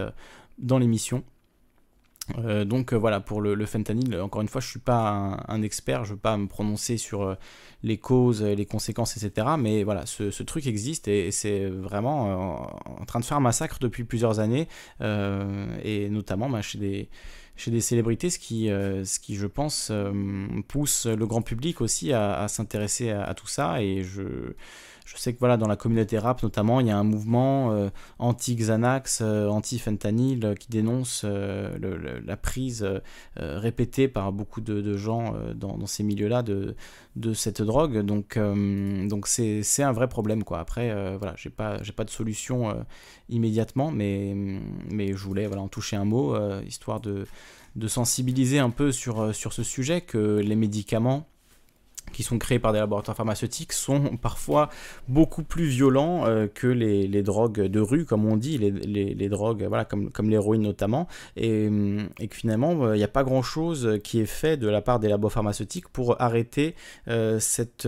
dans l'émission. Donc voilà, pour le, fentanyl, encore une fois, je ne suis pas un, expert, je ne veux pas me prononcer sur les causes, les conséquences, etc. Mais voilà, ce, truc existe et, c'est vraiment en train de faire un massacre depuis plusieurs années, et notamment bah, chez des chez des célébrités, ce qui, euh, ce qui je pense, euh, pousse le grand public aussi à, s'intéresser à, tout ça. Et je, je sais que voilà, dans la communauté rap notamment, il y a un mouvement euh, anti-Xanax, euh, anti-fentanyl euh, qui dénonce la prise répétée par beaucoup de, gens dans, ces milieux-là de, cette drogue. Donc donc c'est un vrai problème quoi. Après voilà, j'ai pas j'ai pas de solution immédiatement, mais mais je voulais voilà en toucher un mot histoire de de sensibiliser un peu sur sur ce sujet que les médicaments qui sont créés par des laboratoires pharmaceutiques sont parfois beaucoup plus violents euh, que les, les, drogues de rue, comme on dit, les, les, les drogues, voilà, comme, comme l'héroïne notamment, et, et, que finalement, euh, il n'y a pas grand-chose qui est fait de la part des labos pharmaceutiques pour arrêter euh, cette,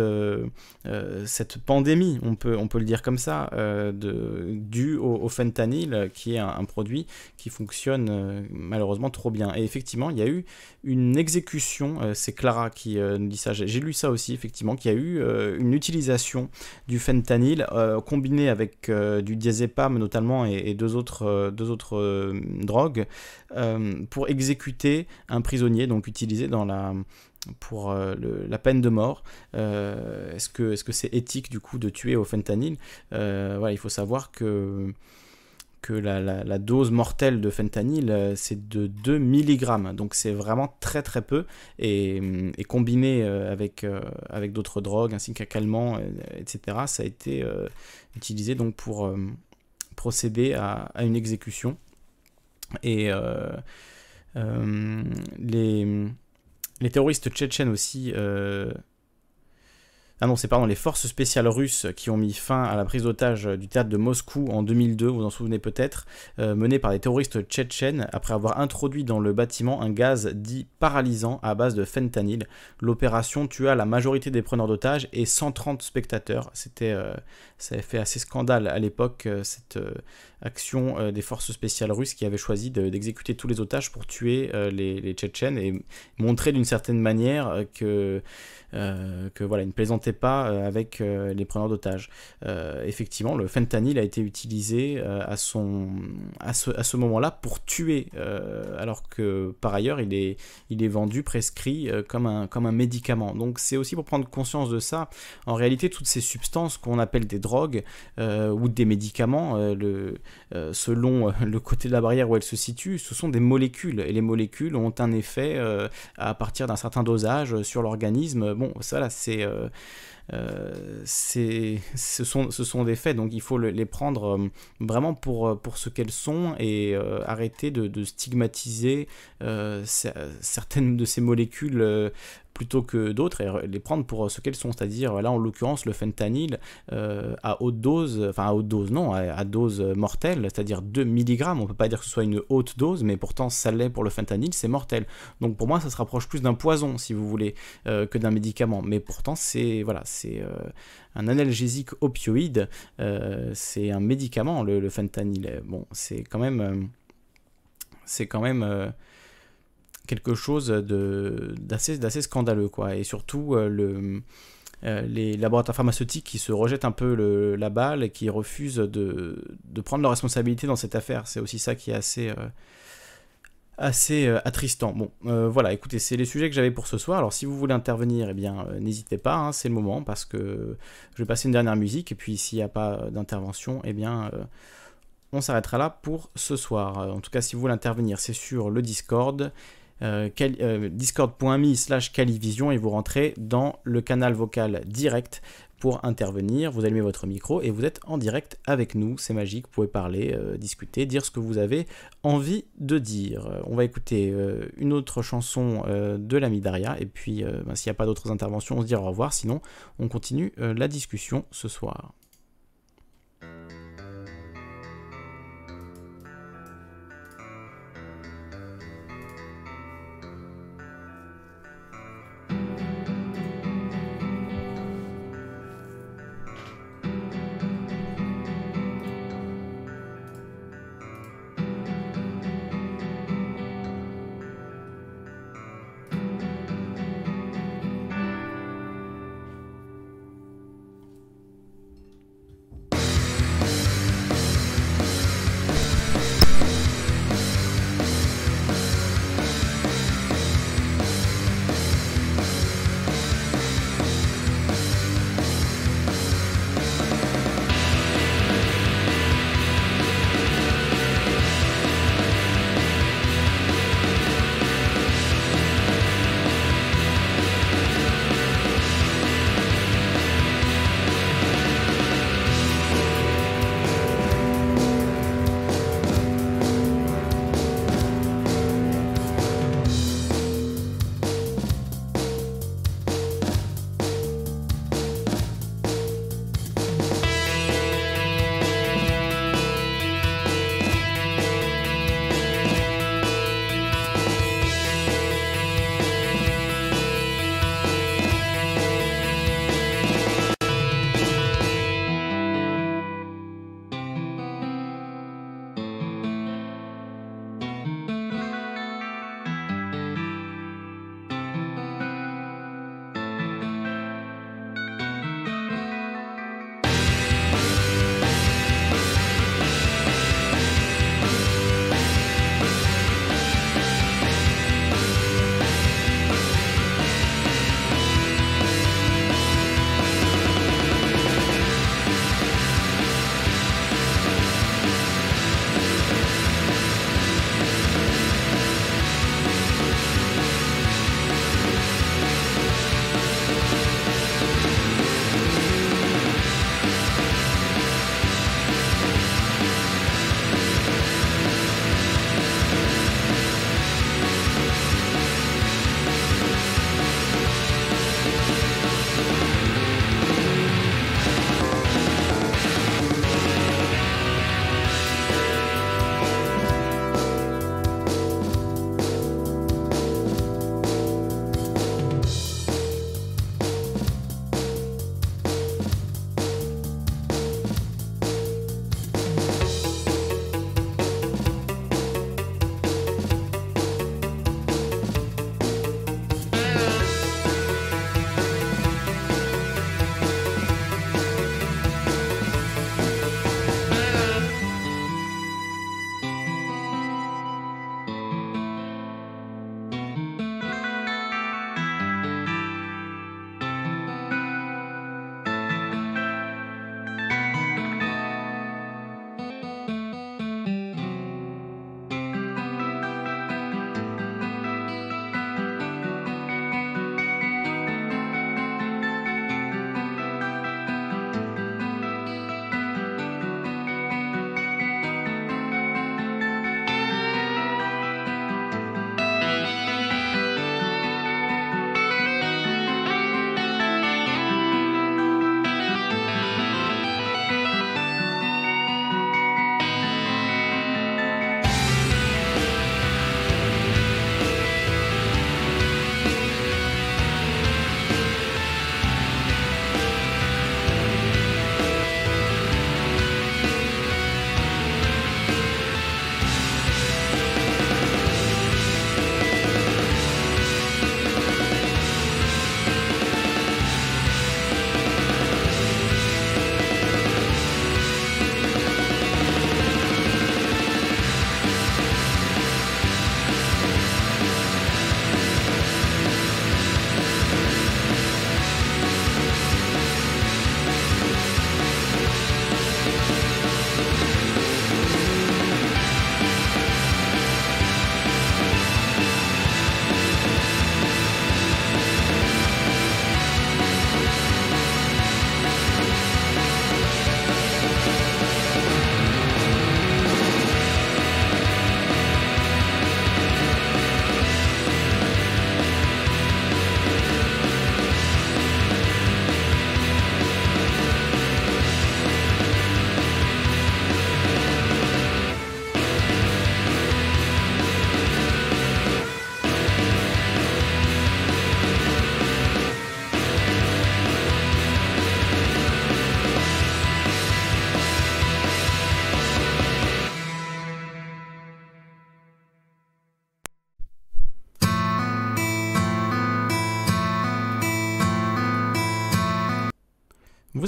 cette pandémie, on peut, on peut le dire comme ça, de, due au, fentanyl, qui est un produit qui fonctionne malheureusement trop bien. Et effectivement, il y a eu une exécution, c'est Clara qui nous dit ça, j'ai lu ça aussi, effectivement, qu'il y a eu euh, une utilisation du fentanyl euh, combiné avec euh, du diazépam notamment et, deux autres, deux autres drogues pour exécuter un prisonnier, donc utilisé dans la pour la peine de mort. est-ce que est-ce que c'est éthique du coup de tuer au fentanyl? Voilà, il faut savoir que que la, dose mortelle de fentanyl, euh, c'est de 2 mg. Donc c'est vraiment très très peu. Et, combiné euh, avec, euh, avec d'autres drogues, ainsi qu'un calmant, etc., ça a été utilisé donc pour procéder à, une exécution. Et les, les terroristes tchétchènes aussi ah non, c'est pardon, les forces spéciales russes qui ont mis fin à la prise d'otage du théâtre de Moscou en 2002, vous en souvenez peut-être, euh, menée par des terroristes tchétchènes après avoir introduit dans le bâtiment un gaz dit paralysant à base de fentanyl. L'opération tua la majorité des preneurs d'otages et 130 spectateurs. C'était, euh, ça avait fait assez scandale à l'époque, euh, cette action des forces spéciales russes qui avaient choisi d'exécuter tous les otages pour tuer les, les, Tchétchènes et montrer d'une certaine manière que euh, que voilà, il ne plaisantait pas euh, avec euh, les preneurs d'otages. effectivement, le fentanyl a été utilisé à, son, ce, moment-là pour tuer, alors que par ailleurs, il est, il est vendu, prescrit comme, un, comme un médicament. Donc c'est aussi pour prendre conscience de ça. En réalité, toutes ces substances qu'on appelle des drogues ou des médicaments, le, selon le côté de la barrière où elles se situent, ce sont des molécules. Et les molécules ont un effet à partir d'un certain dosage sur l'organisme bon, ça là, c'est. Euh, euh, ce, sont, ce sont des faits, donc il faut les prendre euh, vraiment pour, pour ce qu'elles sont et arrêter de, de stigmatiser certaines de ces molécules plutôt que d'autres et les prendre pour ce qu'elles sont, c'est-à-dire là en l'occurrence le fentanyl euh, à haute dose, enfin à haute dose non, à, dose mortelle, c'est-à-dire 2 mg, on peut pas dire que ce soit une haute dose, mais pourtant ça l'est pour le fentanyl, c'est mortel. Donc pour moi ça se rapproche plus d'un poison si vous voulez euh, que d'un médicament, mais pourtant c'est voilà c'est euh, un analgésique opioïde, c'est un médicament le, le fentanyl. Bon c'est quand même c'est quand même quelque chose d'assez scandaleux. Quoi. Et surtout, euh, le, euh, les laboratoires pharmaceutiques qui se rejettent un peu la balle et qui refusent de, de prendre leur responsabilité dans cette affaire. C'est aussi ça qui est assez, euh, assez attristant. Bon, voilà, écoutez, c'est les sujets que j'avais pour ce soir. Alors, si vous voulez intervenir, eh bien, n'hésitez pas, hein, c'est le moment, parce que je vais passer une dernière musique, et puis s'il n'y a pas d'intervention, eh bien on s'arrêtera là pour ce soir. En tout cas, si vous voulez intervenir, c'est sur le Discord. discord.me slash calivision et vous rentrez dans le canal vocal direct pour intervenir. Vous allumez votre micro et vous êtes en direct avec nous. C'est magique. Vous pouvez parler, euh, discuter, dire ce que vous avez envie de dire. On va écouter euh, une autre chanson euh, de l'ami Daria. Et puis, ben, s'il n'y a pas d'autres interventions, on se dit au revoir. Sinon, on continue la discussion ce soir.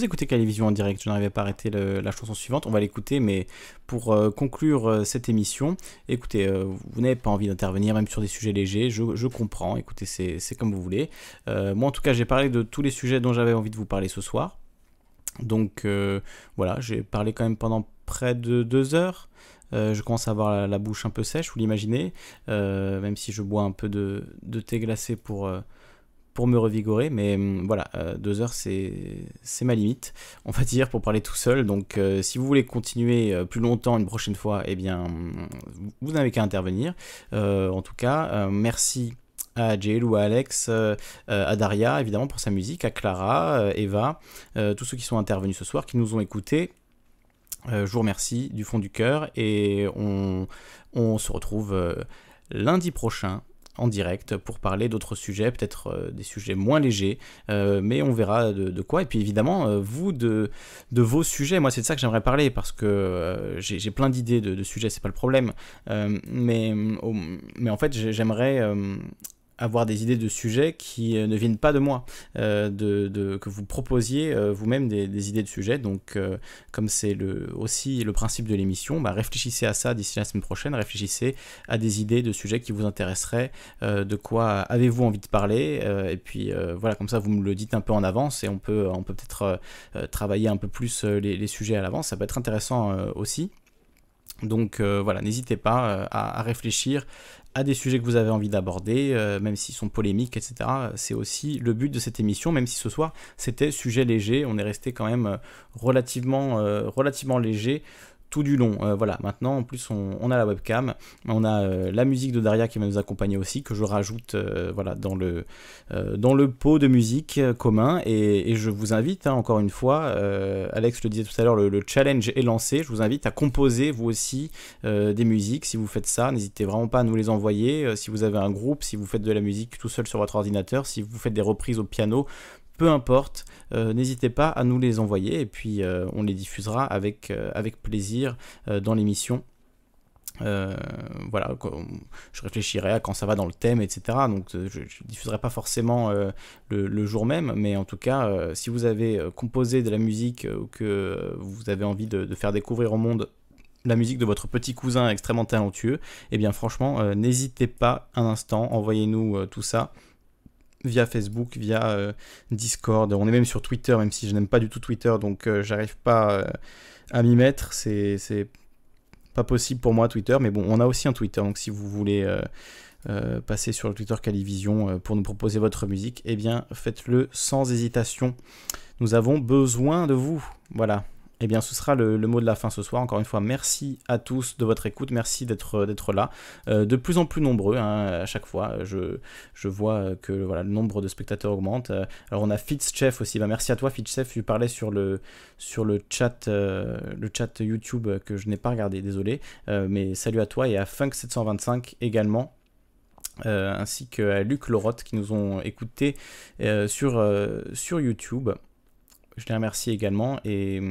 Vous écoutez Calivision en direct, je n'arrivais pas à arrêter la chanson suivante, on va l'écouter, mais pour euh, conclure euh, cette émission, écoutez, euh, vous n'avez pas envie d'intervenir même sur des sujets légers, je, comprends, écoutez, c'est comme vous voulez. moi en tout cas, j'ai parlé de tous les sujets dont j'avais envie de vous parler ce soir. Donc voilà, j'ai parlé quand même pendant près de deux heures. je commence à avoir la, bouche un peu sèche, vous l'imaginez, même si je bois un peu de thé glacé pour pour me revigorer, mais hum, voilà, euh, deux heures c'est ma limite, on va dire, pour parler tout seul. Donc euh, si vous voulez continuer euh, plus longtemps une prochaine fois, eh bien, vous n'avez qu'à intervenir. en tout cas, merci à Jill ou à Alex, à Daria évidemment pour sa musique, à Clara, Eva, tous ceux qui sont intervenus ce soir, qui nous ont écoutés. je vous remercie du fond du cœur et on, on se retrouve lundi prochain en direct pour parler d'autres sujets, peut-être euh, des sujets moins légers, euh, mais on verra de, quoi. Et puis évidemment, euh, vous, de, vos sujets, moi c'est de ça que j'aimerais parler parce que j'ai plein d'idées de, de, sujets, c'est pas le problème. mais en fait, j'aimerais avoir des idées de sujets qui euh, ne viennent pas de moi, euh, que vous proposiez euh, vous-même des, idées de sujets. Donc, comme c'est aussi le principe de l'émission, bah, réfléchissez à ça d'ici la semaine prochaine, réfléchissez à des idées de sujets qui vous intéresseraient, de quoi avez-vous envie de parler, et puis voilà, comme ça vous me le dites un peu en avance et on peut peut-être travailler un peu plus les, sujets à l'avance, ça peut être intéressant aussi. Donc voilà, n'hésitez pas à, réfléchir à des sujets que vous avez envie d'aborder, euh, même s'ils sont polémiques, etc. C'est aussi le but de cette émission, même si ce soir c'était sujet léger, on est resté quand même euh, euh, relativement léger tout du long. Euh, voilà, maintenant en plus on, a la webcam, on a euh, la musique de Daria qui va nous accompagner aussi, que je rajoute euh, voilà, dans, le, dans le pot de musique commun. Et, je vous invite, hein, encore une fois, Alex le disait tout à l'heure, le, challenge est lancé. Je vous invite à composer vous aussi des musiques. Si vous faites ça, n'hésitez vraiment pas à nous les envoyer. si vous avez un groupe, si vous faites de la musique tout seul sur votre ordinateur, si vous faites des reprises au piano, peu importe, euh, n'hésitez pas à nous les envoyer et puis euh, on les diffusera avec, euh, plaisir dans l'émission. voilà, je réfléchirai à quand ça va dans le thème, etc. Donc je ne diffuserai pas forcément le, jour même, mais en tout cas, si vous avez composé de la musique ou que vous avez envie de, de, faire découvrir au monde la musique de votre petit cousin extrêmement talentueux, eh bien franchement, n'hésitez pas un instant, envoyez-nous tout ça via Facebook, via euh, Discord. On est même sur Twitter, même si je n'aime pas du tout Twitter, donc euh, j'arrive pas euh, à m'y mettre. C'est pas possible pour moi Twitter, mais bon, on a aussi un Twitter, donc si vous voulez passer sur le Twitter Calivision pour nous proposer votre musique, eh bien faites-le sans hésitation. Nous avons besoin de vous. Voilà. Eh bien, ce sera le, mot de la fin ce soir. Encore une fois, merci à tous de votre écoute. Merci d'être là. Euh, de plus en plus nombreux hein, à chaque fois. Je, vois que le nombre de spectateurs augmente. Euh, alors, on a Fitzchef aussi. Bah, merci à toi, Fitzchef. Tu parlais sur euh, le chat YouTube que je n'ai pas regardé, désolé. mais salut à toi et à Funk725 également. ainsi qu'à Luc Lorotte qui nous ont écoutés sur YouTube je les remercie également. Et,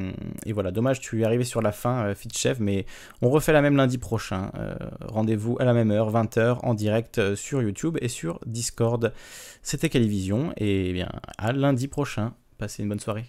voilà, dommage, tu es arrivé sur la fin, euh, Fitchev, mais on refait la même lundi prochain. Euh, rendez-vous à la même heure, 20h, en direct euh, sur YouTube et sur Discord. C'était Calivision, et eh bien à lundi prochain. Passez une bonne soirée.